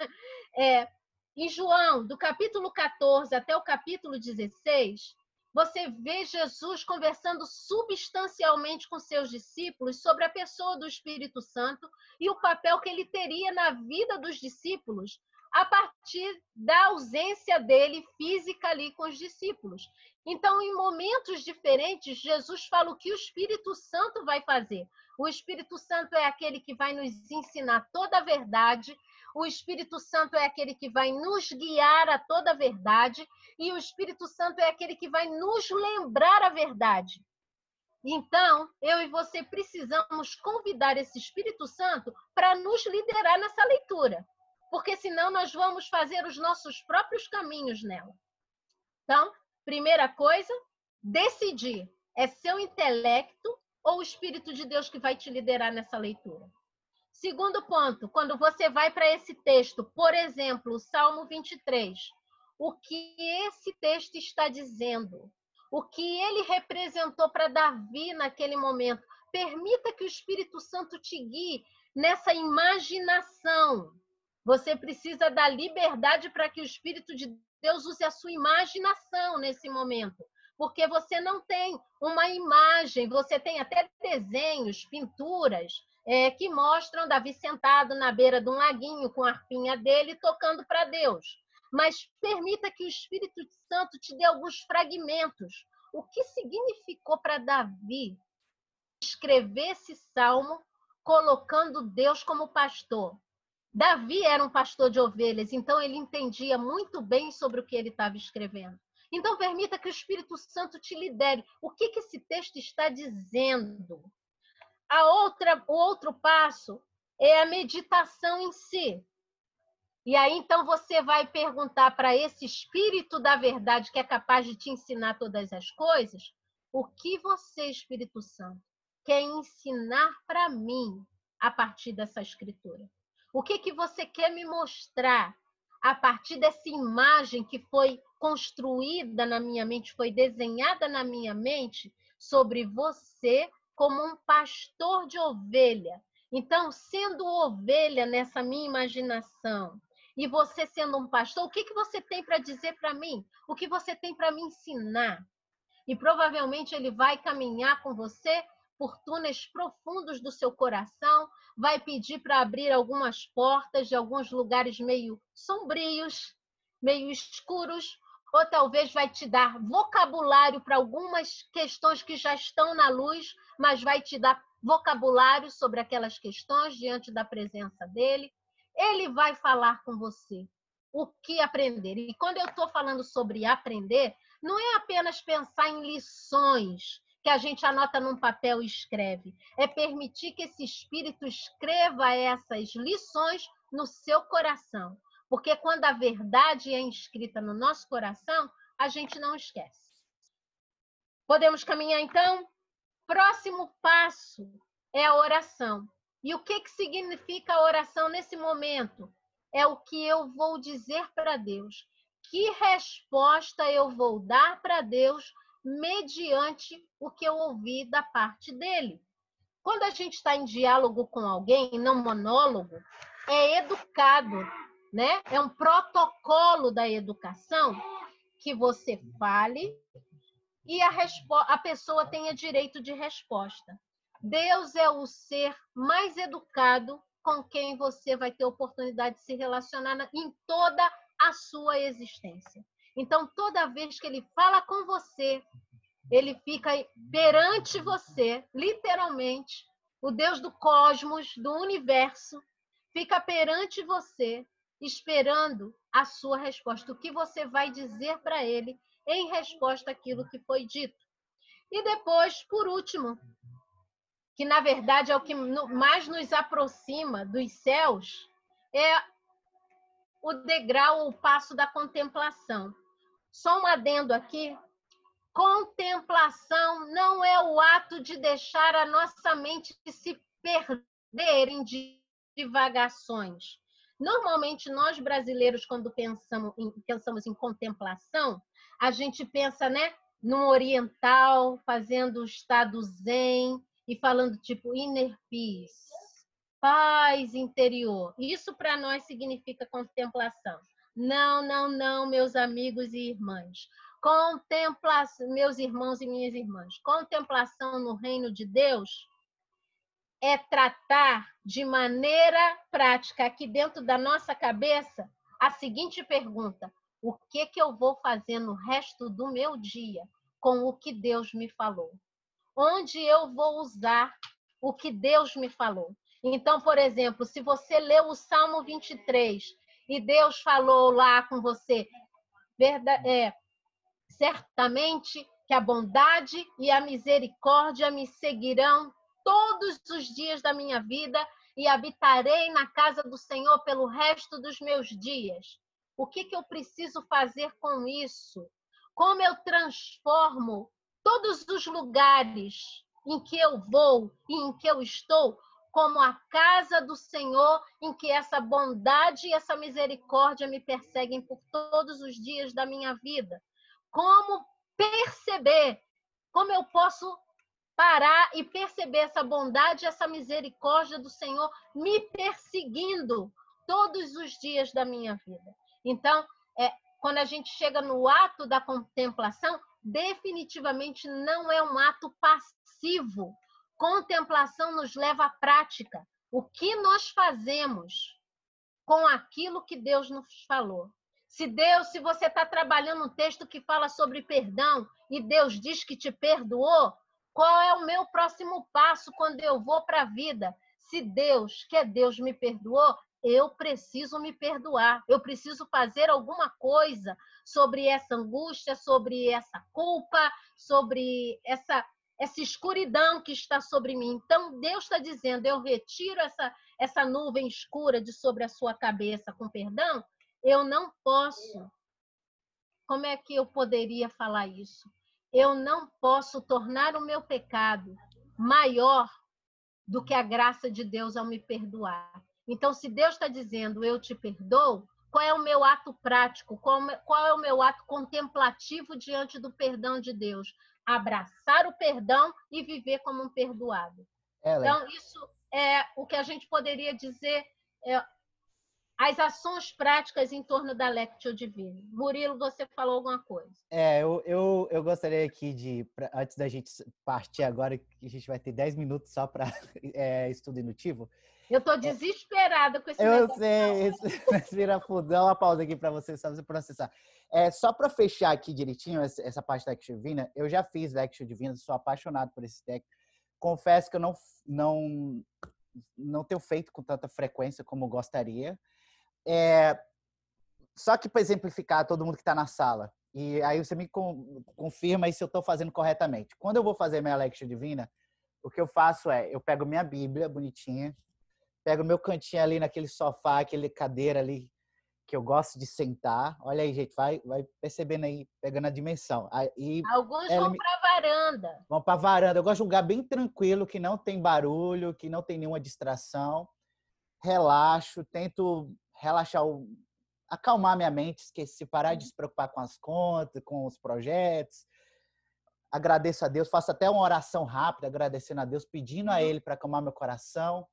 Speaker 2: É, em João, do capítulo 14 até o capítulo 16, você vê Jesus conversando substancialmente com seus discípulos sobre a pessoa do Espírito Santo e o papel que ele teria na vida dos discípulos a partir da ausência dele física ali com os discípulos. Então, em momentos diferentes, Jesus fala o que o Espírito Santo vai fazer. O Espírito Santo é aquele que vai nos ensinar toda a verdade, o Espírito Santo é aquele que vai nos guiar a toda a verdade, e o Espírito Santo é aquele que vai nos lembrar a verdade. Então, eu e você precisamos convidar esse Espírito Santo para nos liderar nessa leitura porque senão nós vamos fazer os nossos próprios caminhos nela. Então, primeira coisa, decidir. É seu intelecto ou o Espírito de Deus que vai te liderar nessa leitura? Segundo ponto, quando você vai para esse texto, por exemplo, o Salmo 23, o que esse texto está dizendo? O que ele representou para Davi naquele momento? Permita que o Espírito Santo te guie nessa imaginação você precisa da liberdade para que o Espírito de Deus use a sua imaginação nesse momento. Porque você não tem uma imagem, você tem até desenhos, pinturas, é, que mostram Davi sentado na beira de um laguinho com a arpinha dele tocando para Deus. Mas permita que o Espírito Santo te dê alguns fragmentos. O que significou para Davi escrever esse salmo colocando Deus como pastor? Davi era um pastor de ovelhas, então ele entendia muito bem sobre o que ele estava escrevendo. Então, permita que o Espírito Santo te lidere. O que, que esse texto está dizendo? A outra, o outro passo é a meditação em si. E aí, então, você vai perguntar para esse Espírito da verdade, que é capaz de te ensinar todas as coisas, o que você, Espírito Santo, quer ensinar para mim a partir dessa escritura? O que que você quer me mostrar a partir dessa imagem que foi construída na minha mente, foi desenhada na minha mente sobre você como um pastor de ovelha. Então, sendo ovelha nessa minha imaginação, e você sendo um pastor, o que, que você tem para dizer para mim? O que você tem para me ensinar? E provavelmente ele vai caminhar com você por túneis profundos do seu coração, vai pedir para abrir algumas portas de alguns lugares meio sombrios, meio escuros, ou talvez vai te dar vocabulário para algumas questões que já estão na luz, mas vai te dar vocabulário sobre aquelas questões diante da presença dele. Ele vai falar com você o que aprender. E quando eu estou falando sobre aprender, não é apenas pensar em lições que a gente anota num papel e escreve. É permitir que esse espírito escreva essas lições no seu coração. Porque quando a verdade é inscrita no nosso coração, a gente não esquece. Podemos caminhar então? Próximo passo é a oração. E o que, que significa a oração nesse momento? É o que eu vou dizer para Deus. Que resposta eu vou dar para Deus mediante o que eu ouvi da parte dele. Quando a gente está em diálogo com alguém, não monólogo, é educado, né? É um protocolo da educação que você fale e a, a pessoa tenha direito de resposta. Deus é o ser mais educado com quem você vai ter oportunidade de se relacionar em toda a sua existência. Então, toda vez que ele fala com você, ele fica perante você, literalmente, o Deus do cosmos, do universo, fica perante você, esperando a sua resposta, o que você vai dizer para ele em resposta àquilo que foi dito. E depois, por último, que na verdade é o que mais nos aproxima dos céus, é o degrau, o passo da contemplação. Só um adendo aqui. Contemplação não é o ato de deixar a nossa mente se perder em divagações. Normalmente, nós brasileiros, quando pensamos em, pensamos em contemplação, a gente pensa né, no oriental, fazendo o estado zen e falando tipo inner peace, paz interior. Isso para nós significa contemplação. Não, não, não, meus amigos e irmãs. Contemplação, meus irmãos e minhas irmãs. Contemplação no reino de Deus é tratar de maneira prática aqui dentro da nossa cabeça a seguinte pergunta: o que que eu vou fazer no resto do meu dia com o que Deus me falou? Onde eu vou usar o que Deus me falou? Então, por exemplo, se você leu o Salmo 23 e Deus falou lá com você, é, certamente que a bondade e a misericórdia me seguirão todos os dias da minha vida e habitarei na casa do Senhor pelo resto dos meus dias. O que, que eu preciso fazer com isso? Como eu transformo todos os lugares em que eu vou e em que eu estou como a casa do Senhor, em que essa bondade e essa misericórdia me perseguem por todos os dias da minha vida. Como perceber, como eu posso parar e perceber essa bondade e essa misericórdia do Senhor me perseguindo todos os dias da minha vida. Então, é, quando a gente chega no ato da contemplação, definitivamente não é um ato passivo, Contemplação nos leva à prática. O que nós fazemos com aquilo que Deus nos falou? Se Deus, se você está trabalhando um texto que fala sobre perdão e Deus diz que te perdoou, qual é o meu próximo passo quando eu vou para a vida? Se Deus, que é Deus, me perdoou, eu preciso me perdoar. Eu preciso fazer alguma coisa sobre essa angústia, sobre essa culpa, sobre essa essa escuridão que está sobre mim. Então, Deus está dizendo: eu retiro essa, essa nuvem escura de sobre a sua cabeça, com perdão. Eu não posso. Como é que eu poderia falar isso? Eu não posso tornar o meu pecado maior do que a graça de Deus ao me perdoar. Então, se Deus está dizendo eu te perdoo, qual é o meu ato prático? Qual é o meu ato contemplativo diante do perdão de Deus? Abraçar o perdão e viver como um perdoado. Ela. Então, isso é o que a gente poderia dizer é, as ações práticas em torno da Lectio Divina. Murilo, você falou alguma coisa?
Speaker 3: É, eu, eu, eu gostaria aqui de, pra, antes da gente partir agora, que a gente vai ter 10 minutos só para é, estudo inutivo.
Speaker 2: Eu estou desesperada com esse
Speaker 3: Eu sei, respira fundo. Dá uma pausa aqui para você, só você processar. É, só para fechar aqui direitinho essa, essa parte da Lectio Divina, eu já fiz Lectio Divina, sou apaixonado por esse técnico. Confesso que eu não, não, não tenho feito com tanta frequência como gostaria. É, só que para exemplificar todo mundo que está na sala, e aí você me confirma aí se eu estou fazendo corretamente. Quando eu vou fazer minha lecture divina, o que eu faço é, eu pego minha Bíblia bonitinha, pego meu cantinho ali naquele sofá, aquele cadeira ali que eu gosto de sentar. Olha aí, gente, vai, vai percebendo aí, pegando a dimensão. Aí,
Speaker 2: Alguns vão me... para varanda.
Speaker 3: Vão para varanda. Eu gosto de um lugar bem tranquilo, que não tem barulho, que não tem nenhuma distração. Relaxo, tento relaxar, o, acalmar minha mente, esquecer, parar de uhum. se preocupar com as contas, com os projetos. Agradeço a Deus, faço até uma oração rápida, agradecendo a Deus, pedindo a uhum. Ele para acalmar meu coração.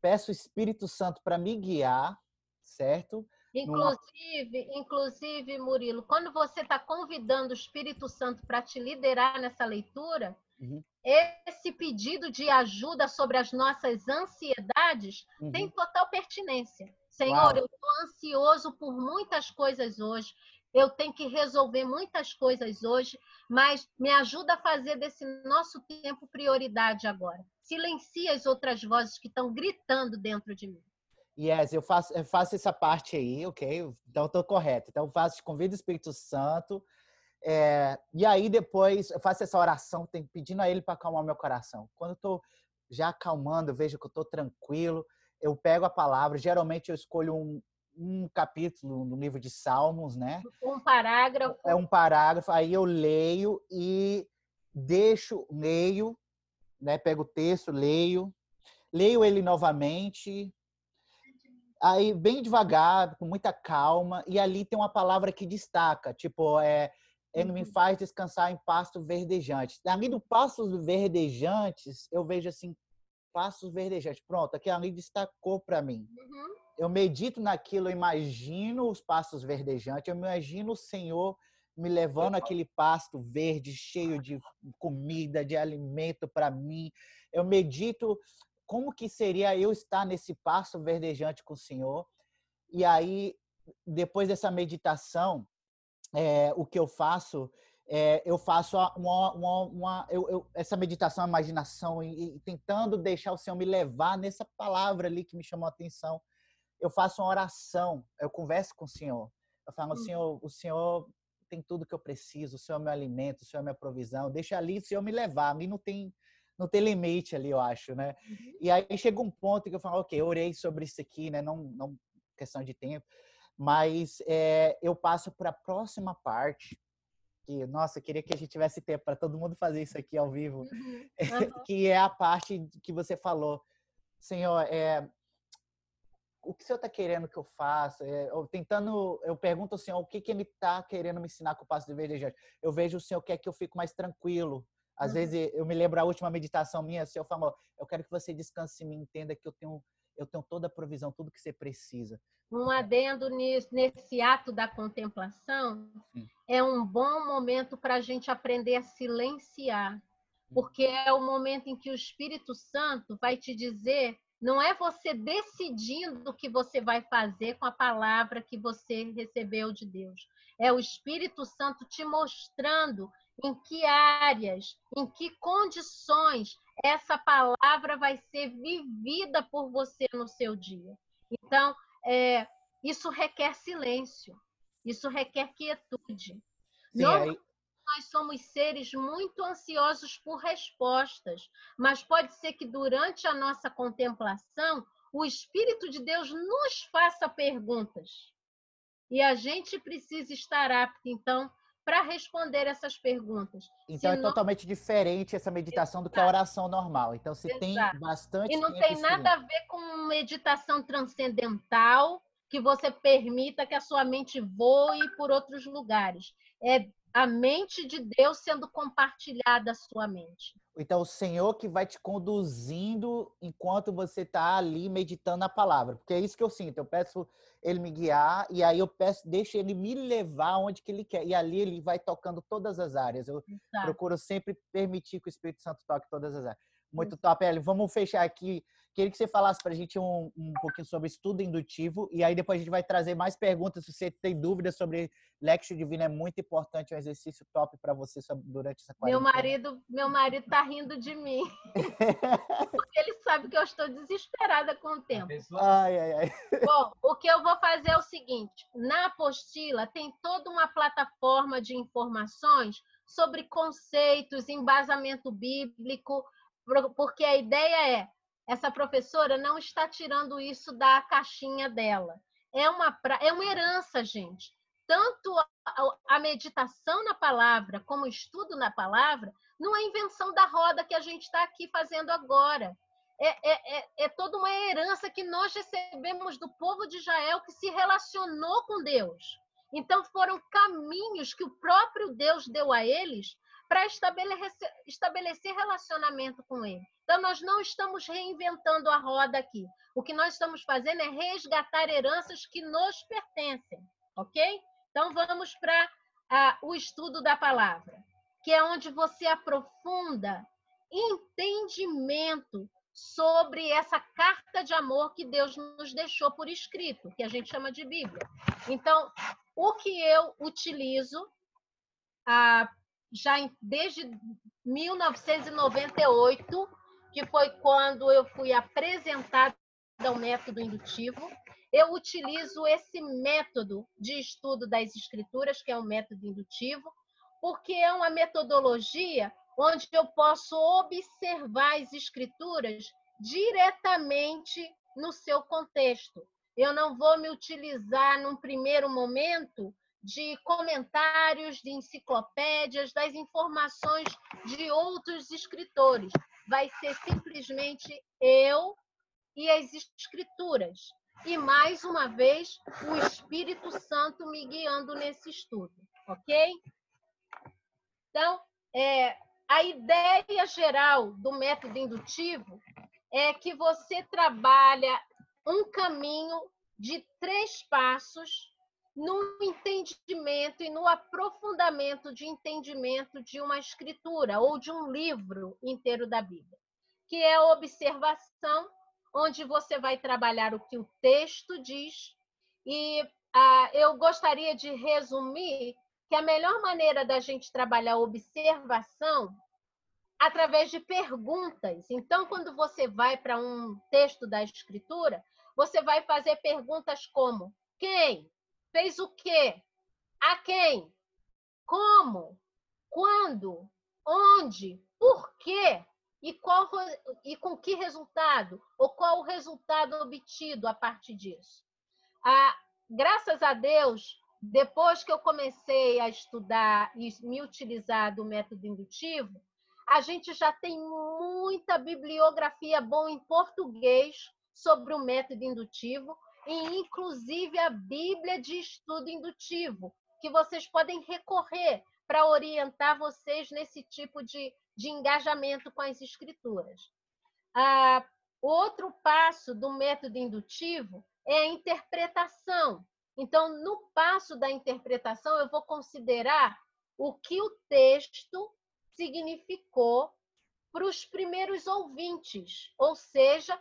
Speaker 3: Peço o Espírito Santo para me guiar, certo?
Speaker 2: Inclusive, Numa... inclusive, Murilo, quando você está convidando o Espírito Santo para te liderar nessa leitura, uhum. esse pedido de ajuda sobre as nossas ansiedades uhum. tem total pertinência. Senhor, Uau. eu estou ansioso por muitas coisas hoje. Eu tenho que resolver muitas coisas hoje, mas me ajuda a fazer desse nosso tempo prioridade agora. Silencia as outras vozes que estão gritando dentro de mim.
Speaker 3: Yes, eu faço, eu faço essa parte aí, ok? Então, estou correto. Então, eu faço, convido o Espírito Santo. É, e aí, depois, eu faço essa oração, pedindo a Ele para acalmar meu coração. Quando eu estou já acalmando, eu vejo que eu estou tranquilo, eu pego a palavra, geralmente eu escolho um, um capítulo no livro de Salmos, né?
Speaker 2: Um parágrafo.
Speaker 3: É um parágrafo, aí eu leio e deixo, leio, né? Pego o texto, leio, leio ele novamente, aí bem devagar, com muita calma, e ali tem uma palavra que destaca, tipo, é, ele me uhum. faz descansar em pastos verdejantes. Ali do pastos verdejantes, eu vejo assim, passos verdejantes. Pronto, aquilo ali destacou para mim. Uhum. Eu medito naquilo, eu imagino os passos verdejantes, eu imagino o Senhor me levando aquele pasto verde, cheio de comida, de alimento para mim. Eu medito como que seria eu estar nesse pasto verdejante com o Senhor. E aí, depois dessa meditação, é, o que eu faço é, eu faço uma, uma, uma eu, eu, essa meditação, imaginação e, e, tentando deixar o Senhor me levar nessa palavra ali que me chamou a atenção. Eu faço uma oração, eu converso com o Senhor. Eu falo, hum. Senhor, o Senhor tem tudo que eu preciso, o Senhor é meu alimento, o Senhor é minha provisão. Deixa ali o Senhor me levar. A mim não tem não tem limite ali, eu acho, né? Uhum. E aí chega um ponto que eu falo, ok, eu orei sobre isso aqui, né? Não, não questão de tempo, mas é, eu passo para a próxima parte que, nossa, queria que a gente tivesse tempo para todo mundo fazer isso aqui ao vivo, uhum. Uhum. que é a parte que você falou. Senhor, é, o que o senhor está querendo que eu faça? É, eu tentando, eu pergunto ao senhor o que, que ele está querendo me ensinar com o passo de verdejante. Eu vejo o senhor quer que eu fique mais tranquilo. Às uhum. vezes eu me lembro a última meditação minha, o senhor falou: eu quero que você descanse e me entenda que eu tenho eu tenho toda a provisão, tudo que você precisa.
Speaker 2: Um adendo nesse, nesse ato da contemplação Sim. é um bom momento para a gente aprender a silenciar, porque é o momento em que o Espírito Santo vai te dizer. Não é você decidindo o que você vai fazer com a palavra que você recebeu de Deus. É o Espírito Santo te mostrando em que áreas, em que condições essa palavra vai ser vivida por você no seu dia. Então, é, isso requer silêncio, isso requer quietude. Sim, aí... Nós somos seres muito ansiosos por respostas, mas pode ser que durante a nossa contemplação o Espírito de Deus nos faça perguntas. E a gente precisa estar apto, então, para responder essas perguntas.
Speaker 3: Então é totalmente diferente essa meditação Exato. do que a oração normal. Então Exato. tem bastante.
Speaker 2: E não tem nada a ver com meditação transcendental que você permita que a sua mente voe por outros lugares. É a mente de Deus sendo compartilhada à sua mente.
Speaker 3: Então, o Senhor que vai te conduzindo enquanto você está ali meditando a palavra. Porque é isso que eu sinto. Eu peço ele me guiar e aí eu peço, deixo ele me levar onde que ele quer. E ali ele vai tocando todas as áreas. Eu Exato. procuro sempre permitir que o Espírito Santo toque todas as áreas. Muito top, Eli. Vamos fechar aqui Queria que você falasse para a gente um, um pouquinho sobre estudo indutivo e aí depois a gente vai trazer mais perguntas. Se você tem dúvidas sobre Lexio Divino, é muito importante, é um exercício top para você durante essa
Speaker 2: quarentena. Meu marido, meu marido tá rindo de mim. Porque ele sabe que eu estou desesperada com o tempo.
Speaker 3: Ai, ai, ai.
Speaker 2: Bom, o que eu vou fazer é o seguinte: na apostila tem toda uma plataforma de informações sobre conceitos, embasamento bíblico, porque a ideia é essa professora não está tirando isso da caixinha dela. É uma, é uma herança, gente. Tanto a, a meditação na palavra como o estudo na palavra não é invenção da roda que a gente está aqui fazendo agora. É, é, é, é, toda uma herança que nós recebemos do povo de Israel que se relacionou com Deus. Então, foram caminhos que o próprio Deus deu a eles para estabelecer, estabelecer relacionamento com ele. Então, nós não estamos reinventando a roda aqui. O que nós estamos fazendo é resgatar heranças que nos pertencem, ok? Então, vamos para o estudo da palavra, que é onde você aprofunda entendimento sobre essa carta de amor que Deus nos deixou por escrito, que a gente chama de Bíblia. Então, o que eu utilizo ah, já em, desde 1998, que foi quando eu fui apresentada ao método indutivo. Eu utilizo esse método de estudo das escrituras, que é o método indutivo, porque é uma metodologia onde eu posso observar as escrituras diretamente no seu contexto. Eu não vou me utilizar num primeiro momento de comentários, de enciclopédias, das informações de outros escritores. Vai ser simplesmente eu e as escrituras. E mais uma vez, o Espírito Santo me guiando nesse estudo, ok? Então, é, a ideia geral do método indutivo é que você trabalha um caminho de três passos no entendimento e no aprofundamento de entendimento de uma escritura ou de um livro inteiro da Bíblia, que é a observação, onde você vai trabalhar o que o texto diz. E ah, eu gostaria de resumir que a melhor maneira da gente trabalhar a observação através de perguntas. Então, quando você vai para um texto da escritura, você vai fazer perguntas como: quem? Fez o quê? A quem? Como? Quando? Onde? Por quê? E, qual, e com que resultado? Ou qual o resultado obtido a partir disso? Ah, graças a Deus, depois que eu comecei a estudar e me utilizar do método indutivo, a gente já tem muita bibliografia boa em português sobre o método indutivo, e inclusive a Bíblia de estudo indutivo, que vocês podem recorrer para orientar vocês nesse tipo de, de engajamento com as escrituras. Ah, outro passo do método indutivo é a interpretação. Então, no passo da interpretação, eu vou considerar o que o texto significou para os primeiros ouvintes, ou seja,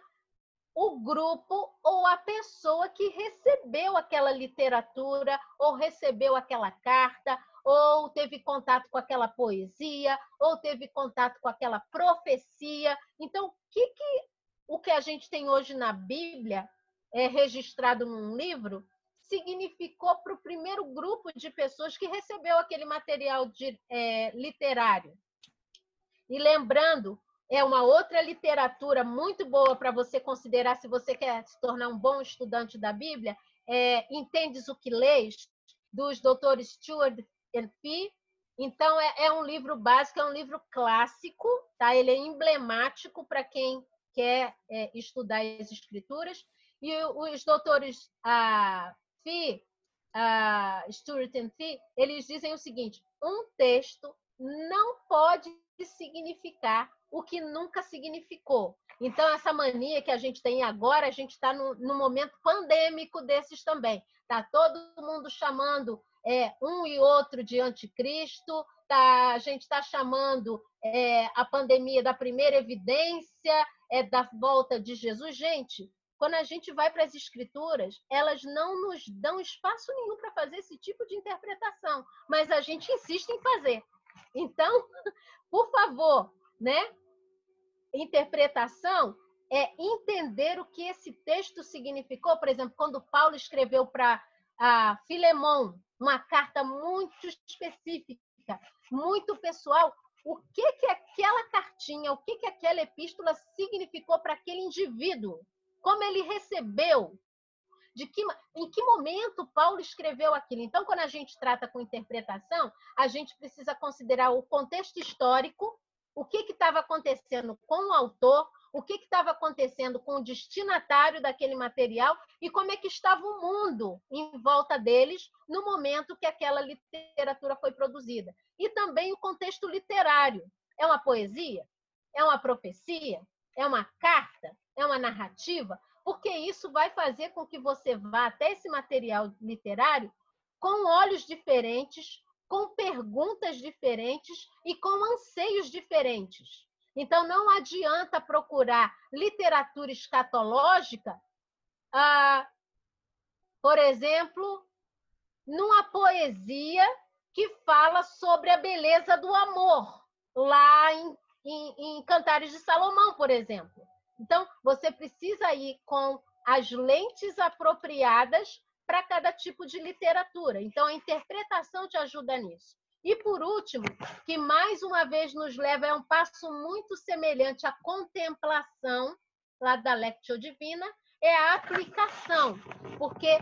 Speaker 2: o grupo ou a pessoa que recebeu aquela literatura, ou recebeu aquela carta, ou teve contato com aquela poesia, ou teve contato com aquela profecia. Então, que, que o que a gente tem hoje na Bíblia, é registrado num livro, significou para o primeiro grupo de pessoas que recebeu aquele material de, é, literário? E lembrando é uma outra literatura muito boa para você considerar se você quer se tornar um bom estudante da Bíblia. É, Entendes o que lês, dos doutores Stuart and Fee. Então, é, é, um livro básico, é um livro clássico, tá? ele é emblemático para quem quer é, estudar as escrituras. E os doutores ah, Fee, ah, Stuart e Fee, eles dizem o seguinte, um texto não pode significar o que nunca significou. Então, essa mania que a gente tem agora, a gente está no, no, momento pandêmico desses também. Está todo mundo chamando é, um e outro de anticristo, tá, a gente está chamando é, a pandemia da primeira evidência, é, da volta de Jesus. Gente, quando a gente vai para as escrituras, elas não nos dão espaço nenhum para fazer esse tipo de interpretação, mas a gente insiste em fazer. Então, por favor, né? Interpretação é entender o que esse texto significou. Por exemplo, quando Paulo escreveu para Filemão uma carta muito específica, muito pessoal, o que que aquela cartinha, o que que aquela epístola significou para aquele indivíduo? Como ele recebeu? De que, em que momento Paulo escreveu aquilo? Então, quando a gente trata com interpretação, a gente precisa considerar o contexto histórico, o que estava acontecendo com o autor, o que estava acontecendo com o destinatário daquele material e como é que estava o mundo em volta deles no momento que aquela literatura foi produzida. E também o contexto literário. É uma poesia? É uma profecia? É uma carta? É uma narrativa? Porque isso vai fazer com que você vá até esse material literário com olhos diferentes, com perguntas diferentes e com anseios diferentes. Então, não adianta procurar literatura escatológica, ah, por exemplo, numa poesia que fala sobre a beleza do amor, lá em, em, em Cantares de Salomão, por exemplo. Então, você precisa ir com as lentes apropriadas para cada tipo de literatura. Então, a interpretação te ajuda nisso. E por último, que mais uma vez nos leva a um passo muito semelhante à contemplação lá da Lectio Divina, é a aplicação, porque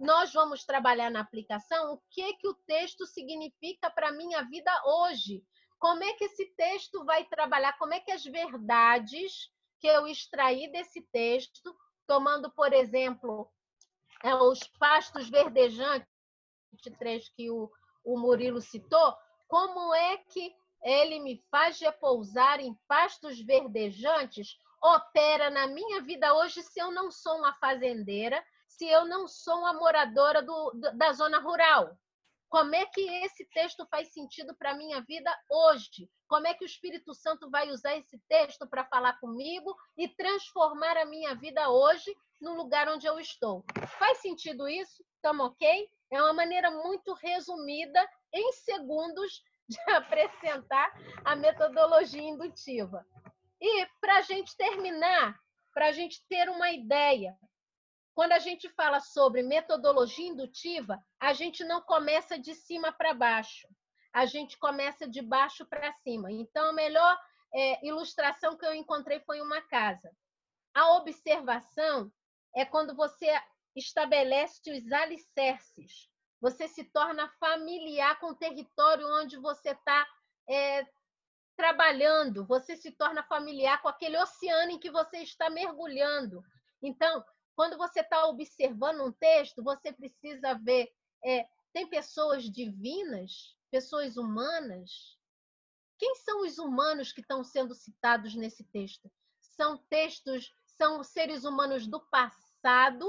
Speaker 2: nós vamos trabalhar na aplicação o que que o texto significa para a minha vida hoje. Como é que esse texto vai trabalhar? Como é que as verdades que eu extraí desse texto, tomando, por exemplo, é, os pastos verdejantes, que o, o Murilo citou, como é que ele me faz repousar em pastos verdejantes, opera na minha vida hoje se eu não sou uma fazendeira, se eu não sou uma moradora do, da zona rural? Como é que esse texto faz sentido para a minha vida hoje? Como é que o Espírito Santo vai usar esse texto para falar comigo e transformar a minha vida hoje no lugar onde eu estou? Faz sentido isso? Estamos ok? É uma maneira muito resumida, em segundos, de apresentar a metodologia indutiva. E para a gente terminar, para a gente ter uma ideia, quando a gente fala sobre metodologia indutiva, a gente não começa de cima para baixo, a gente começa de baixo para cima. Então, a melhor é, ilustração que eu encontrei foi uma casa. A observação é quando você estabelece os alicerces. Você se torna familiar com o território onde você está é, trabalhando, você se torna familiar com aquele oceano em que você está mergulhando. Então, quando você está observando um texto, você precisa ver: é, tem pessoas divinas, pessoas humanas? Quem são os humanos que estão sendo citados nesse texto? São textos, são seres humanos do passado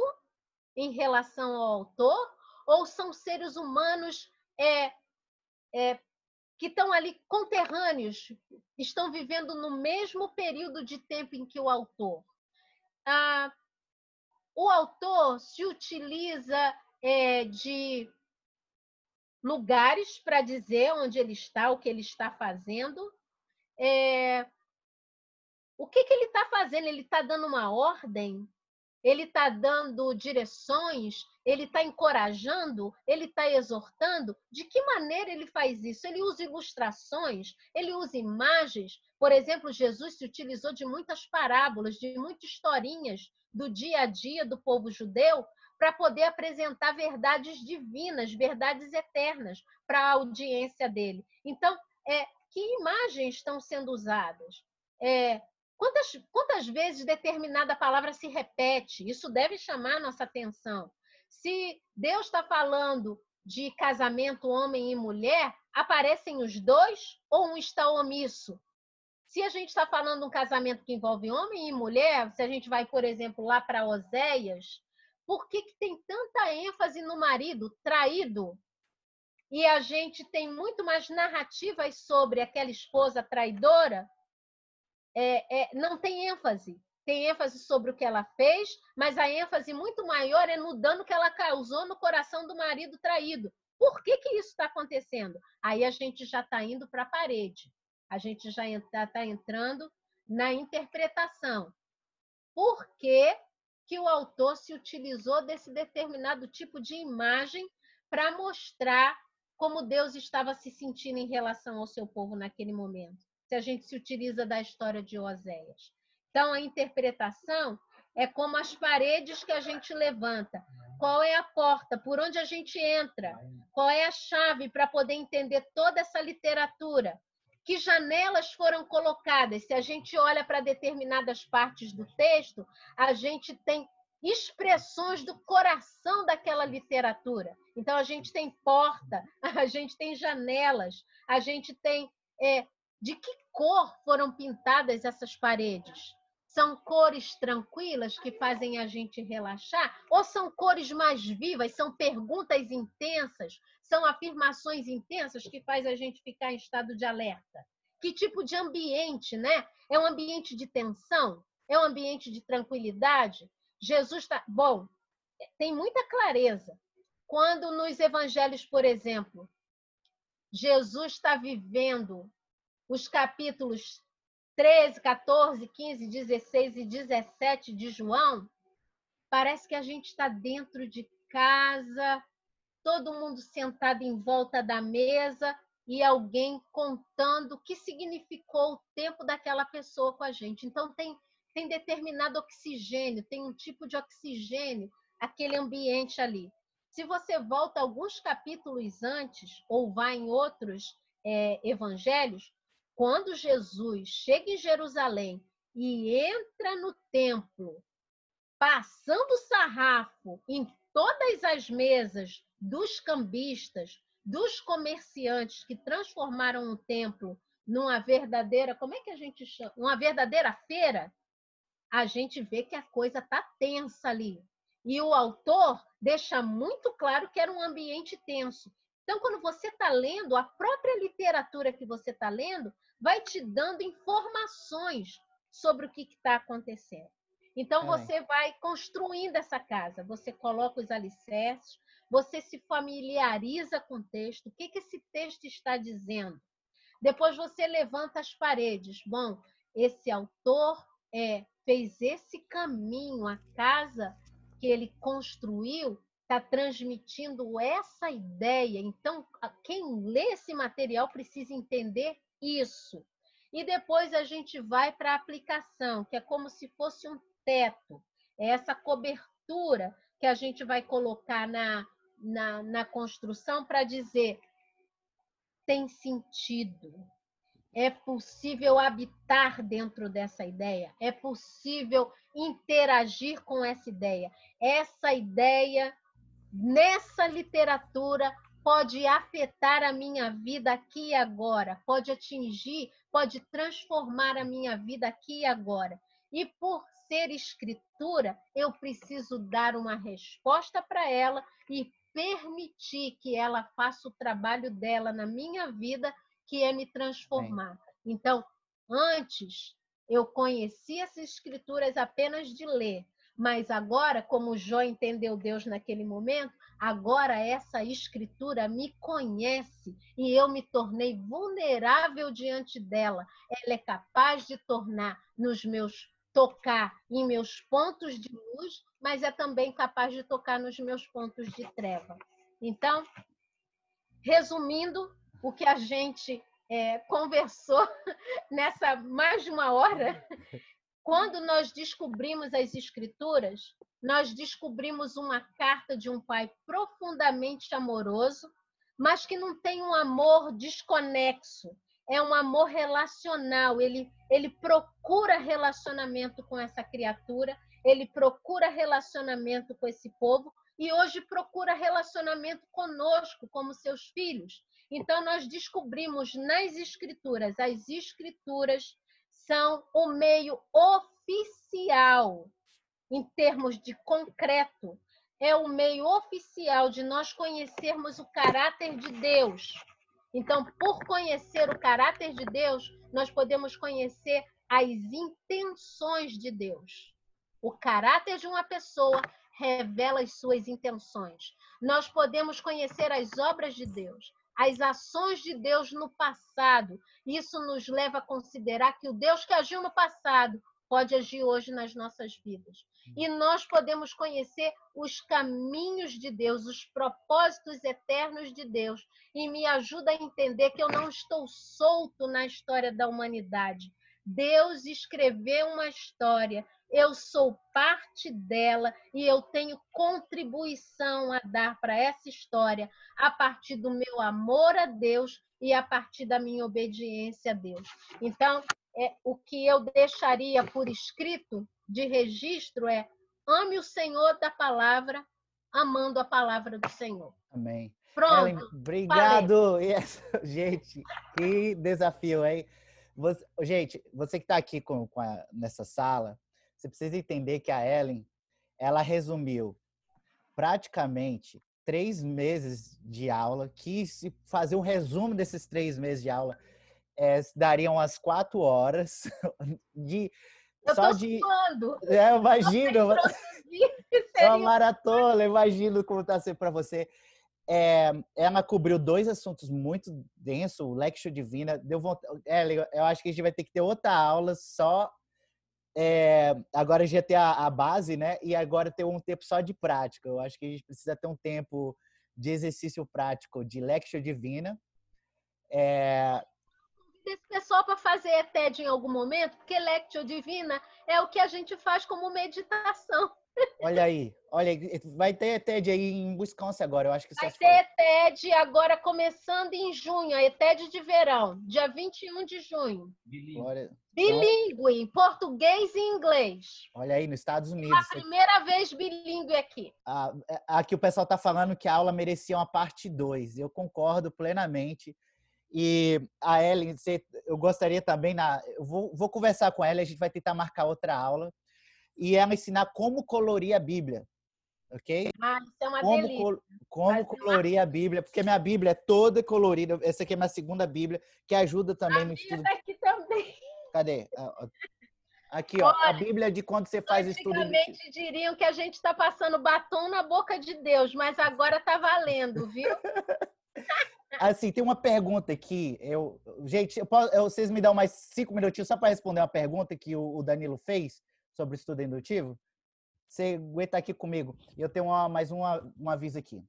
Speaker 2: em relação ao autor ou são seres humanos é, é, que estão ali conterrâneos, estão vivendo no mesmo período de tempo em que o autor? Ah, o autor se utiliza é, de lugares para dizer onde ele está, o que ele está fazendo. É, o que, que ele está fazendo? Ele está dando uma ordem? ele está dando direções, ele está encorajando, ele está exortando. De que maneira ele faz isso? Ele usa ilustrações, ele usa imagens. Por exemplo, Jesus se utilizou de muitas parábolas, de muitas historinhas do dia a dia do povo judeu para poder apresentar verdades divinas, verdades eternas para a audiência dele. Então, é, que imagens estão sendo usadas? É, quantas, quantas vezes determinada palavra se repete? Isso deve chamar nossa atenção. Se Deus está falando de casamento homem e mulher, aparecem os dois ou um está omisso? Se a gente está falando de um casamento que envolve homem e mulher, se a gente vai, por exemplo, lá para Oséias, por que, que tem tanta ênfase no marido traído? E a gente tem muito mais narrativas sobre aquela esposa traidora? É, é, não tem ênfase. Tem ênfase sobre o que ela fez, mas a ênfase muito maior é no dano que ela causou no coração do marido traído. Por que, que isso está acontecendo? Aí a gente já está indo para a parede a gente já está entrando na interpretação. Por que, que o autor se utilizou desse determinado tipo de imagem para mostrar como Deus estava se sentindo em relação ao seu povo naquele momento? Se a gente se utiliza da história de Oséias. Então, a interpretação é como as paredes que a gente levanta. Qual é a porta? Por onde a gente entra? Qual é a chave para poder entender toda essa literatura? Que janelas foram colocadas. Se a gente olha para determinadas partes do texto, a gente tem expressões do coração daquela literatura. Então, a gente tem porta, a gente tem janelas, a gente tem. É, de que cor foram pintadas essas paredes? São cores tranquilas que fazem a gente relaxar? Ou são cores mais vivas? São perguntas intensas? São afirmações intensas que faz a gente ficar em estado de alerta? Que tipo de ambiente, né? É um ambiente de tensão? É um ambiente de tranquilidade? Jesus está. Bom, tem muita clareza. Quando nos evangelhos, por exemplo, Jesus está vivendo os capítulos 13, 14, 15, 16 e 17 de João, parece que a gente está dentro de casa, todo mundo sentado em volta da mesa e alguém contando o que significou o tempo daquela pessoa com a gente. Então, tem, tem determinado oxigênio, tem um tipo de oxigênio, aquele ambiente ali. Se você volta alguns capítulos antes, ou vai em outros é, evangelhos, quando Jesus chega em Jerusalém e entra no templo, passando sarrafo em todas as mesas dos cambistas, dos comerciantes que transformaram o templo numa verdadeira, como é que a gente chama? Uma verdadeira feira, a gente vê que a coisa está tensa ali. E o autor deixa muito claro que era um ambiente tenso. Então, quando você está lendo, a própria literatura que você está lendo vai te dando informações sobre o que está acontecendo. Então, é. você vai construindo essa casa, você coloca os alicerces, você se familiariza com o texto, o que, que esse texto está dizendo. Depois você levanta as paredes. Bom, esse autor é, fez esse caminho, a casa que ele construiu está transmitindo essa ideia. Então, quem lê esse material precisa entender isso. E depois a gente vai para a aplicação, que é como se fosse um teto, é essa cobertura que a gente vai colocar na, na, na construção para dizer tem sentido. É possível habitar dentro dessa ideia, é possível interagir com essa ideia. Essa ideia nessa literatura pode afetar a minha vida aqui e agora, pode atingir, pode transformar a minha vida aqui e agora. E por ser escritura, eu preciso dar uma resposta para ela e permitir que ela faça o trabalho dela na minha vida, que é me transformar. Então, antes eu conhecia as escrituras apenas de ler, mas agora, como Jó entendeu Deus naquele momento, agora essa escritura me conhece e eu me tornei vulnerável diante dela. Ela é capaz de tornar nos meus tocar em meus pontos de luz, mas é também capaz de tocar nos meus pontos de treva. Então, resumindo o que a gente é, conversou nessa mais de uma hora, quando nós descobrimos as escrituras, nós descobrimos uma carta de um pai profundamente amoroso, mas que não tem um amor desconexo, é um amor relacional. Ele, ele procura relacionamento com essa criatura, ele procura relacionamento com esse povo e hoje procura relacionamento conosco, como seus filhos. Então, nós descobrimos nas Escrituras, as Escrituras são o meio oficial, em termos de concreto, é o meio oficial de nós conhecermos o caráter de Deus. Então, por conhecer o caráter de Deus, nós podemos conhecer as intenções de Deus. O caráter de uma pessoa revela as suas intenções. Nós podemos conhecer as obras de Deus, as ações de Deus no passado. Isso nos leva a considerar que o Deus que agiu no passado pode agir hoje nas nossas vidas. E nós podemos conhecer os caminhos de Deus, os propósitos eternos de Deus. E me ajuda a entender que eu não estou solto na história da humanidade. Deus escreveu uma história eu sou parte dela e eu tenho contribuição a dar para essa história a partir do meu amor a Deus e a partir da minha obediência a Deus. Então, é, o que eu deixaria por escrito de registro é: ame o Senhor da palavra, amando a palavra do Senhor.
Speaker 3: Amém.
Speaker 2: Pronto.
Speaker 3: Ellen, obrigado. Yes. Gente, que desafio, hein? Você, gente, você que está aqui com, com a, nessa sala, você precisa entender que a Ellen, ela resumiu praticamente três meses de aula, que se fazer um resumo desses três meses de aula, é, dariam umas quatro horas de
Speaker 2: eu
Speaker 3: só
Speaker 2: de
Speaker 3: suando. é, imagino é uma maratona imagino como está sendo para você é, ela cobriu dois assuntos muito densos o Lectio Divina deu vontade, é, eu acho que a gente vai ter que ter outra aula só é, agora já ter a, a, base, né? E agora ter um tempo só de prática. Eu acho que a gente precisa ter um tempo de exercício prático de lecture divina. É...
Speaker 2: Esse pessoal para fazer TED em algum momento, porque lecture divina é o que a gente faz como meditação.
Speaker 3: Olha aí, olha vai ter TED aí em Wisconsin agora, eu acho que
Speaker 2: Vai ter TED agora começando em junho, a TED de verão, dia 21 de junho.
Speaker 3: Bilíngue,
Speaker 2: em português e inglês.
Speaker 3: Olha aí, nos Estados Unidos.
Speaker 2: É a primeira vez bilíngue aqui.
Speaker 3: Ah, é, aqui o pessoal está falando que a aula merecia uma parte 2. Eu concordo plenamente. E a Ellen, eu gostaria também, na, eu vou, vou conversar com ela, a gente vai tentar marcar outra aula e ela ensinar como colorir a Bíblia. Ok?
Speaker 2: Ah, isso é uma
Speaker 3: como,
Speaker 2: delícia.
Speaker 3: Como colorir a Bíblia, porque minha Bíblia é toda colorida. Essa aqui é minha segunda Bíblia, que ajuda também
Speaker 2: a
Speaker 3: no estudo.
Speaker 2: Tá aqui também.
Speaker 3: Cadê? Aqui, ó, Olha, a Bíblia de quando você faz estudo.
Speaker 2: Antigamente diriam que a gente está passando batom na boca de Deus, mas agora tá valendo, viu?
Speaker 3: assim, tem uma pergunta aqui. Eu, gente, eu posso, eu, vocês me dão mais cinco minutinhos só para responder uma pergunta que o, o Danilo fez sobre estudo indutivo? Você aguenta aqui comigo. Eu tenho uma, mais uma, um aviso aqui.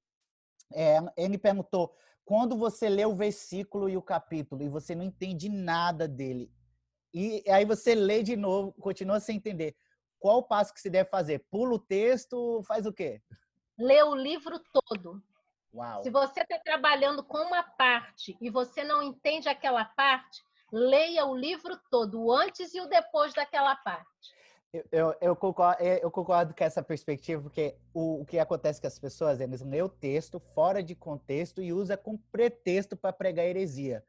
Speaker 3: É, ele perguntou: quando você lê o versículo e o capítulo e você não entende nada dele, e aí você lê de novo, continua sem entender, qual o passo que se deve fazer? Pula o texto, faz o quê?
Speaker 2: Lê o livro todo.
Speaker 3: Uau.
Speaker 2: Se você está trabalhando com uma parte e você não entende aquela parte, leia o livro todo, o antes e o depois daquela parte.
Speaker 3: Eu, eu, concordo, é, eu concordo com essa perspectiva, porque o, o que acontece com as pessoas, eles lêem o texto fora de contexto e usa como pretexto para pregar heresia.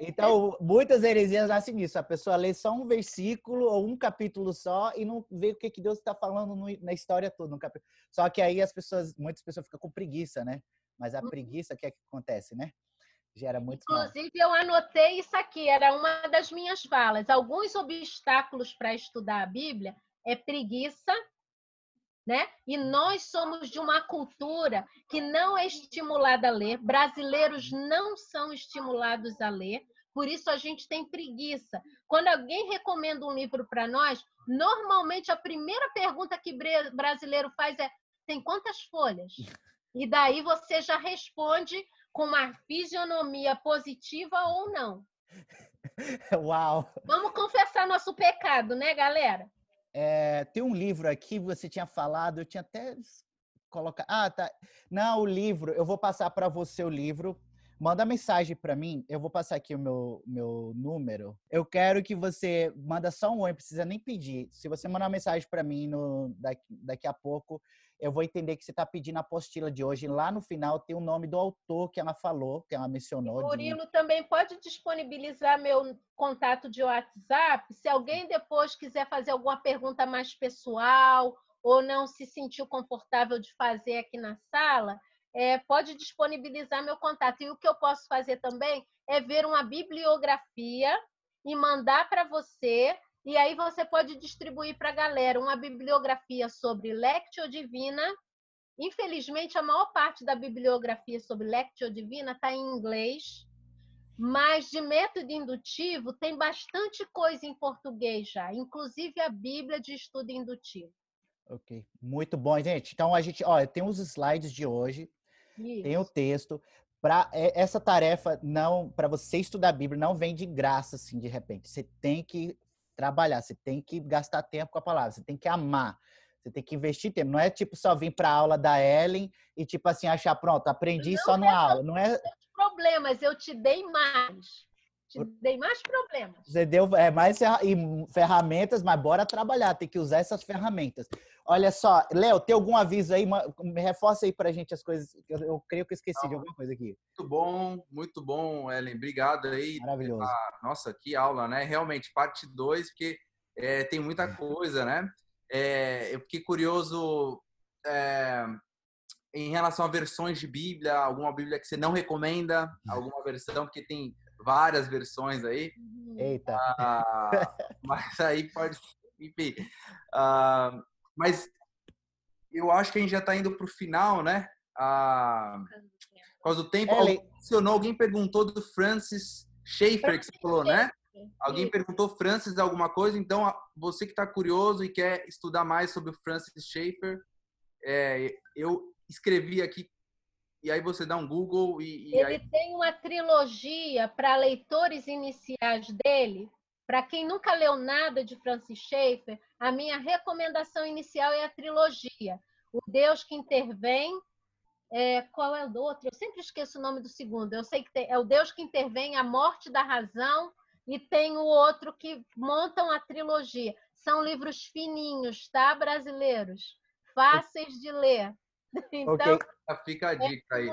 Speaker 3: Então, muitas heresias nascem nisso. A pessoa lê só um versículo ou um capítulo só e não vê o que, que Deus está falando no, na história toda. No capítulo. Só que aí as pessoas, muitas pessoas ficam com preguiça, né? Mas a uhum. preguiça, o que é que acontece, né? Gera muito
Speaker 2: Inclusive, mal. eu anotei isso aqui, era uma das minhas falas. Alguns obstáculos para estudar a Bíblia é preguiça, né? E nós somos de uma cultura que não é estimulada a ler. Brasileiros não são estimulados a ler. Por isso a gente tem preguiça. Quando alguém recomenda um livro para nós, normalmente a primeira pergunta que brasileiro faz é: tem quantas folhas? E daí você já responde com uma fisionomia positiva ou não.
Speaker 3: Uau!
Speaker 2: Vamos confessar nosso pecado, né, galera?
Speaker 3: é, tem um livro aqui, você tinha falado, eu tinha até colocado. Ah, tá. Não, o livro, eu vou passar para você o livro. Manda mensagem para mim, eu vou passar aqui o meu, meu número. Eu quero que você manda só um oi, não precisa nem pedir. Se você mandar uma mensagem para mim no, daqui, daqui a pouco, eu vou entender que você está pedindo a apostila de hoje. Lá no final tem o nome do autor que ela falou, que ela mencionou.
Speaker 2: Murilo de... também pode disponibilizar meu contato de WhatsApp. Se alguém depois quiser fazer alguma pergunta mais pessoal ou não se sentiu confortável de fazer aqui na sala, é, pode disponibilizar meu contato. E o que eu posso fazer também é ver uma bibliografia e mandar para você e aí você pode distribuir para a galera uma bibliografia sobre Lectio Divina. Infelizmente, a maior parte da bibliografia sobre Lectio Divina está em inglês, mas de método indutivo tem bastante coisa em português já, inclusive a Bíblia de estudo indutivo.
Speaker 3: Ok, muito bom, gente. Então a gente, olha, tem os slides de hoje, Isso. tem o texto. Para é, essa tarefa não, para você estudar a Bíblia não vem de graça assim de repente. Você tem que trabalhar, você tem que gastar tempo com a palavra, você tem que amar, você tem que investir tempo. Não é tipo só vir para a aula da Ellen e tipo assim achar pronto, aprendi não só é numa aula, não é
Speaker 2: problemas, eu te dei mais. Te dei mais problemas.
Speaker 3: Você deu é, mais ferramentas, mas bora trabalhar, tem que usar essas ferramentas. Olha só, Léo, tem algum aviso aí? Me reforça aí pra gente as coisas. Eu, eu creio que eu esqueci Não. de alguma coisa aqui.
Speaker 4: Muito bom, muito bom, Ellen. Obrigado aí.
Speaker 3: Maravilhoso.
Speaker 4: Ah, nossa, que aula, né? Realmente, parte 2, porque é, tem muita é. coisa, né? É, eu fiquei curioso é, em relação a versões de Bíblia, alguma Bíblia que você não recomenda, alguma versão, porque tem várias versões aí.
Speaker 3: Eita!
Speaker 4: Ah, mas aí pode. Enfim. Ah, mas eu acho que a gente já está indo para o final, né? Ah, por causa do tempo. Ellen... Alguém, alguém perguntou do Francis Schaeffer, que você falou, né? Alguém perguntou Francis alguma coisa, então você que está curioso e quer estudar mais sobre o Francis Schaeffer, é, eu escrevi aqui e aí você dá um Google e.
Speaker 2: e Ele
Speaker 4: aí...
Speaker 2: tem uma trilogia para leitores iniciais dele, para quem nunca leu nada de Francis Schaeffer, a minha recomendação inicial é a trilogia. O Deus que intervém. É, qual é o do outro? Eu sempre esqueço o nome do segundo. Eu sei que tem, é o Deus que intervém, a morte da razão, e tem o outro que montam a trilogia. São livros fininhos, tá, brasileiros? Fáceis de ler. Então, okay.
Speaker 4: fica a dica aí.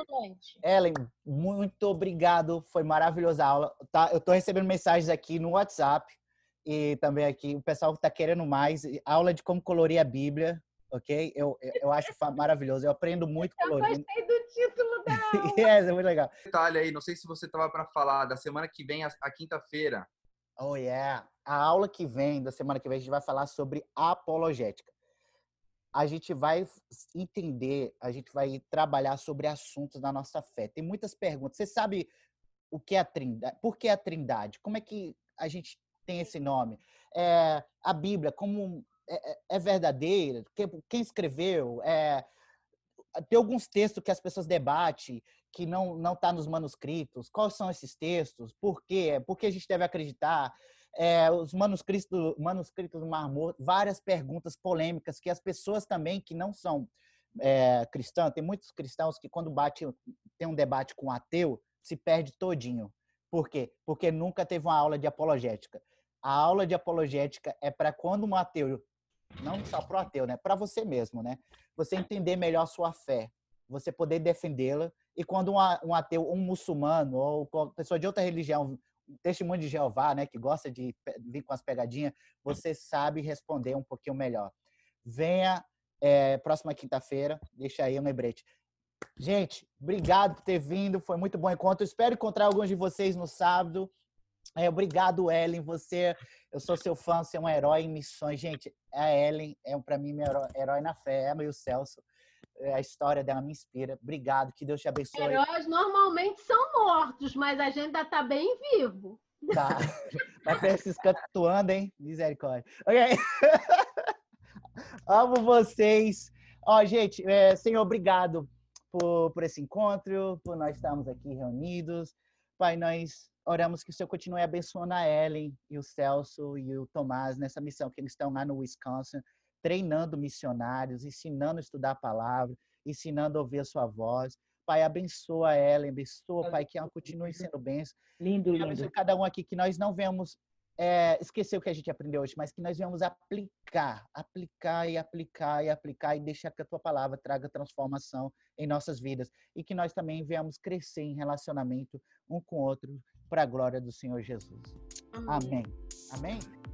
Speaker 3: Ellen, muito obrigado. Foi maravilhosa a aula. Tá, eu estou recebendo mensagens aqui no WhatsApp e também aqui. O pessoal está querendo mais. Aula de como colorir a Bíblia, ok? Eu, eu acho maravilhoso. Eu aprendo muito colorindo.
Speaker 2: Eu gostei do título da aula.
Speaker 3: yes, é muito legal.
Speaker 4: Detalhe aí, não sei se você estava para falar da semana que vem, a, a quinta-feira.
Speaker 3: Oh, yeah. A aula que vem, da semana que vem, a gente vai falar sobre apologética a gente vai entender, a gente vai trabalhar sobre assuntos da nossa fé. Tem muitas perguntas. Você sabe o que é a Trindade? Por que a Trindade? Como é que a gente tem esse nome? É, a Bíblia, como é, é, é verdadeira? Quem escreveu? É, tem alguns textos que as pessoas debatem que não não está nos manuscritos. Quais são esses textos? Por quê? Por que a gente deve acreditar? É, os manuscritos, manuscritos do Mar Morto, várias perguntas polêmicas que as pessoas também que não são é, cristãs, tem muitos cristãos que quando bate, tem um debate com um ateu, se perde todinho. Por quê? Porque nunca teve uma aula de apologética. A aula de apologética é para quando um ateu, não só para o ateu, né? Para você mesmo, né? Você entender melhor sua fé, você poder defendê-la. E quando um ateu, um muçulmano ou pessoa de outra religião testemunho de Jeová, né, que gosta de vir com as pegadinhas, você sabe responder um pouquinho melhor. Venha é, próxima quinta-feira, deixa aí um lembrete. Gente, obrigado por ter vindo, foi muito bom encontro. Espero encontrar alguns de vocês no sábado. É, obrigado, Ellen. Você, eu sou seu fã, você é um herói em missões. Gente, a Ellen é para mim meu herói, herói na fé, ela e o Celso. É, a história dela me inspira. Obrigado, que Deus te abençoe.
Speaker 2: Heróis normalmente são mortos, mas a gente ainda está bem vivo.
Speaker 3: Tá. Vai ter esses cantuando, hein? Misericórdia. Ok. Amo vocês. Ó, gente, é, Senhor, obrigado por, por esse encontro, por nós estarmos aqui reunidos. Pai, nós oramos que o Senhor continue abençoando a Ellen e o Celso e o Tomás nessa missão, que eles estão lá no Wisconsin, treinando missionários, ensinando a estudar a palavra, ensinando a ouvir a sua voz. Pai, abençoa ela, abençoa, Pai, que ela continue sendo bênção.
Speaker 5: Lindo, lindo.
Speaker 3: Abençoa cada um aqui, que nós não venhamos é, esquecer o que a gente aprendeu hoje, mas que nós venhamos aplicar, aplicar e aplicar e aplicar e deixar que a tua palavra traga transformação em nossas vidas e que nós também venhamos crescer em relacionamento um com o outro para a glória do Senhor Jesus. Amém. Amém. Amém?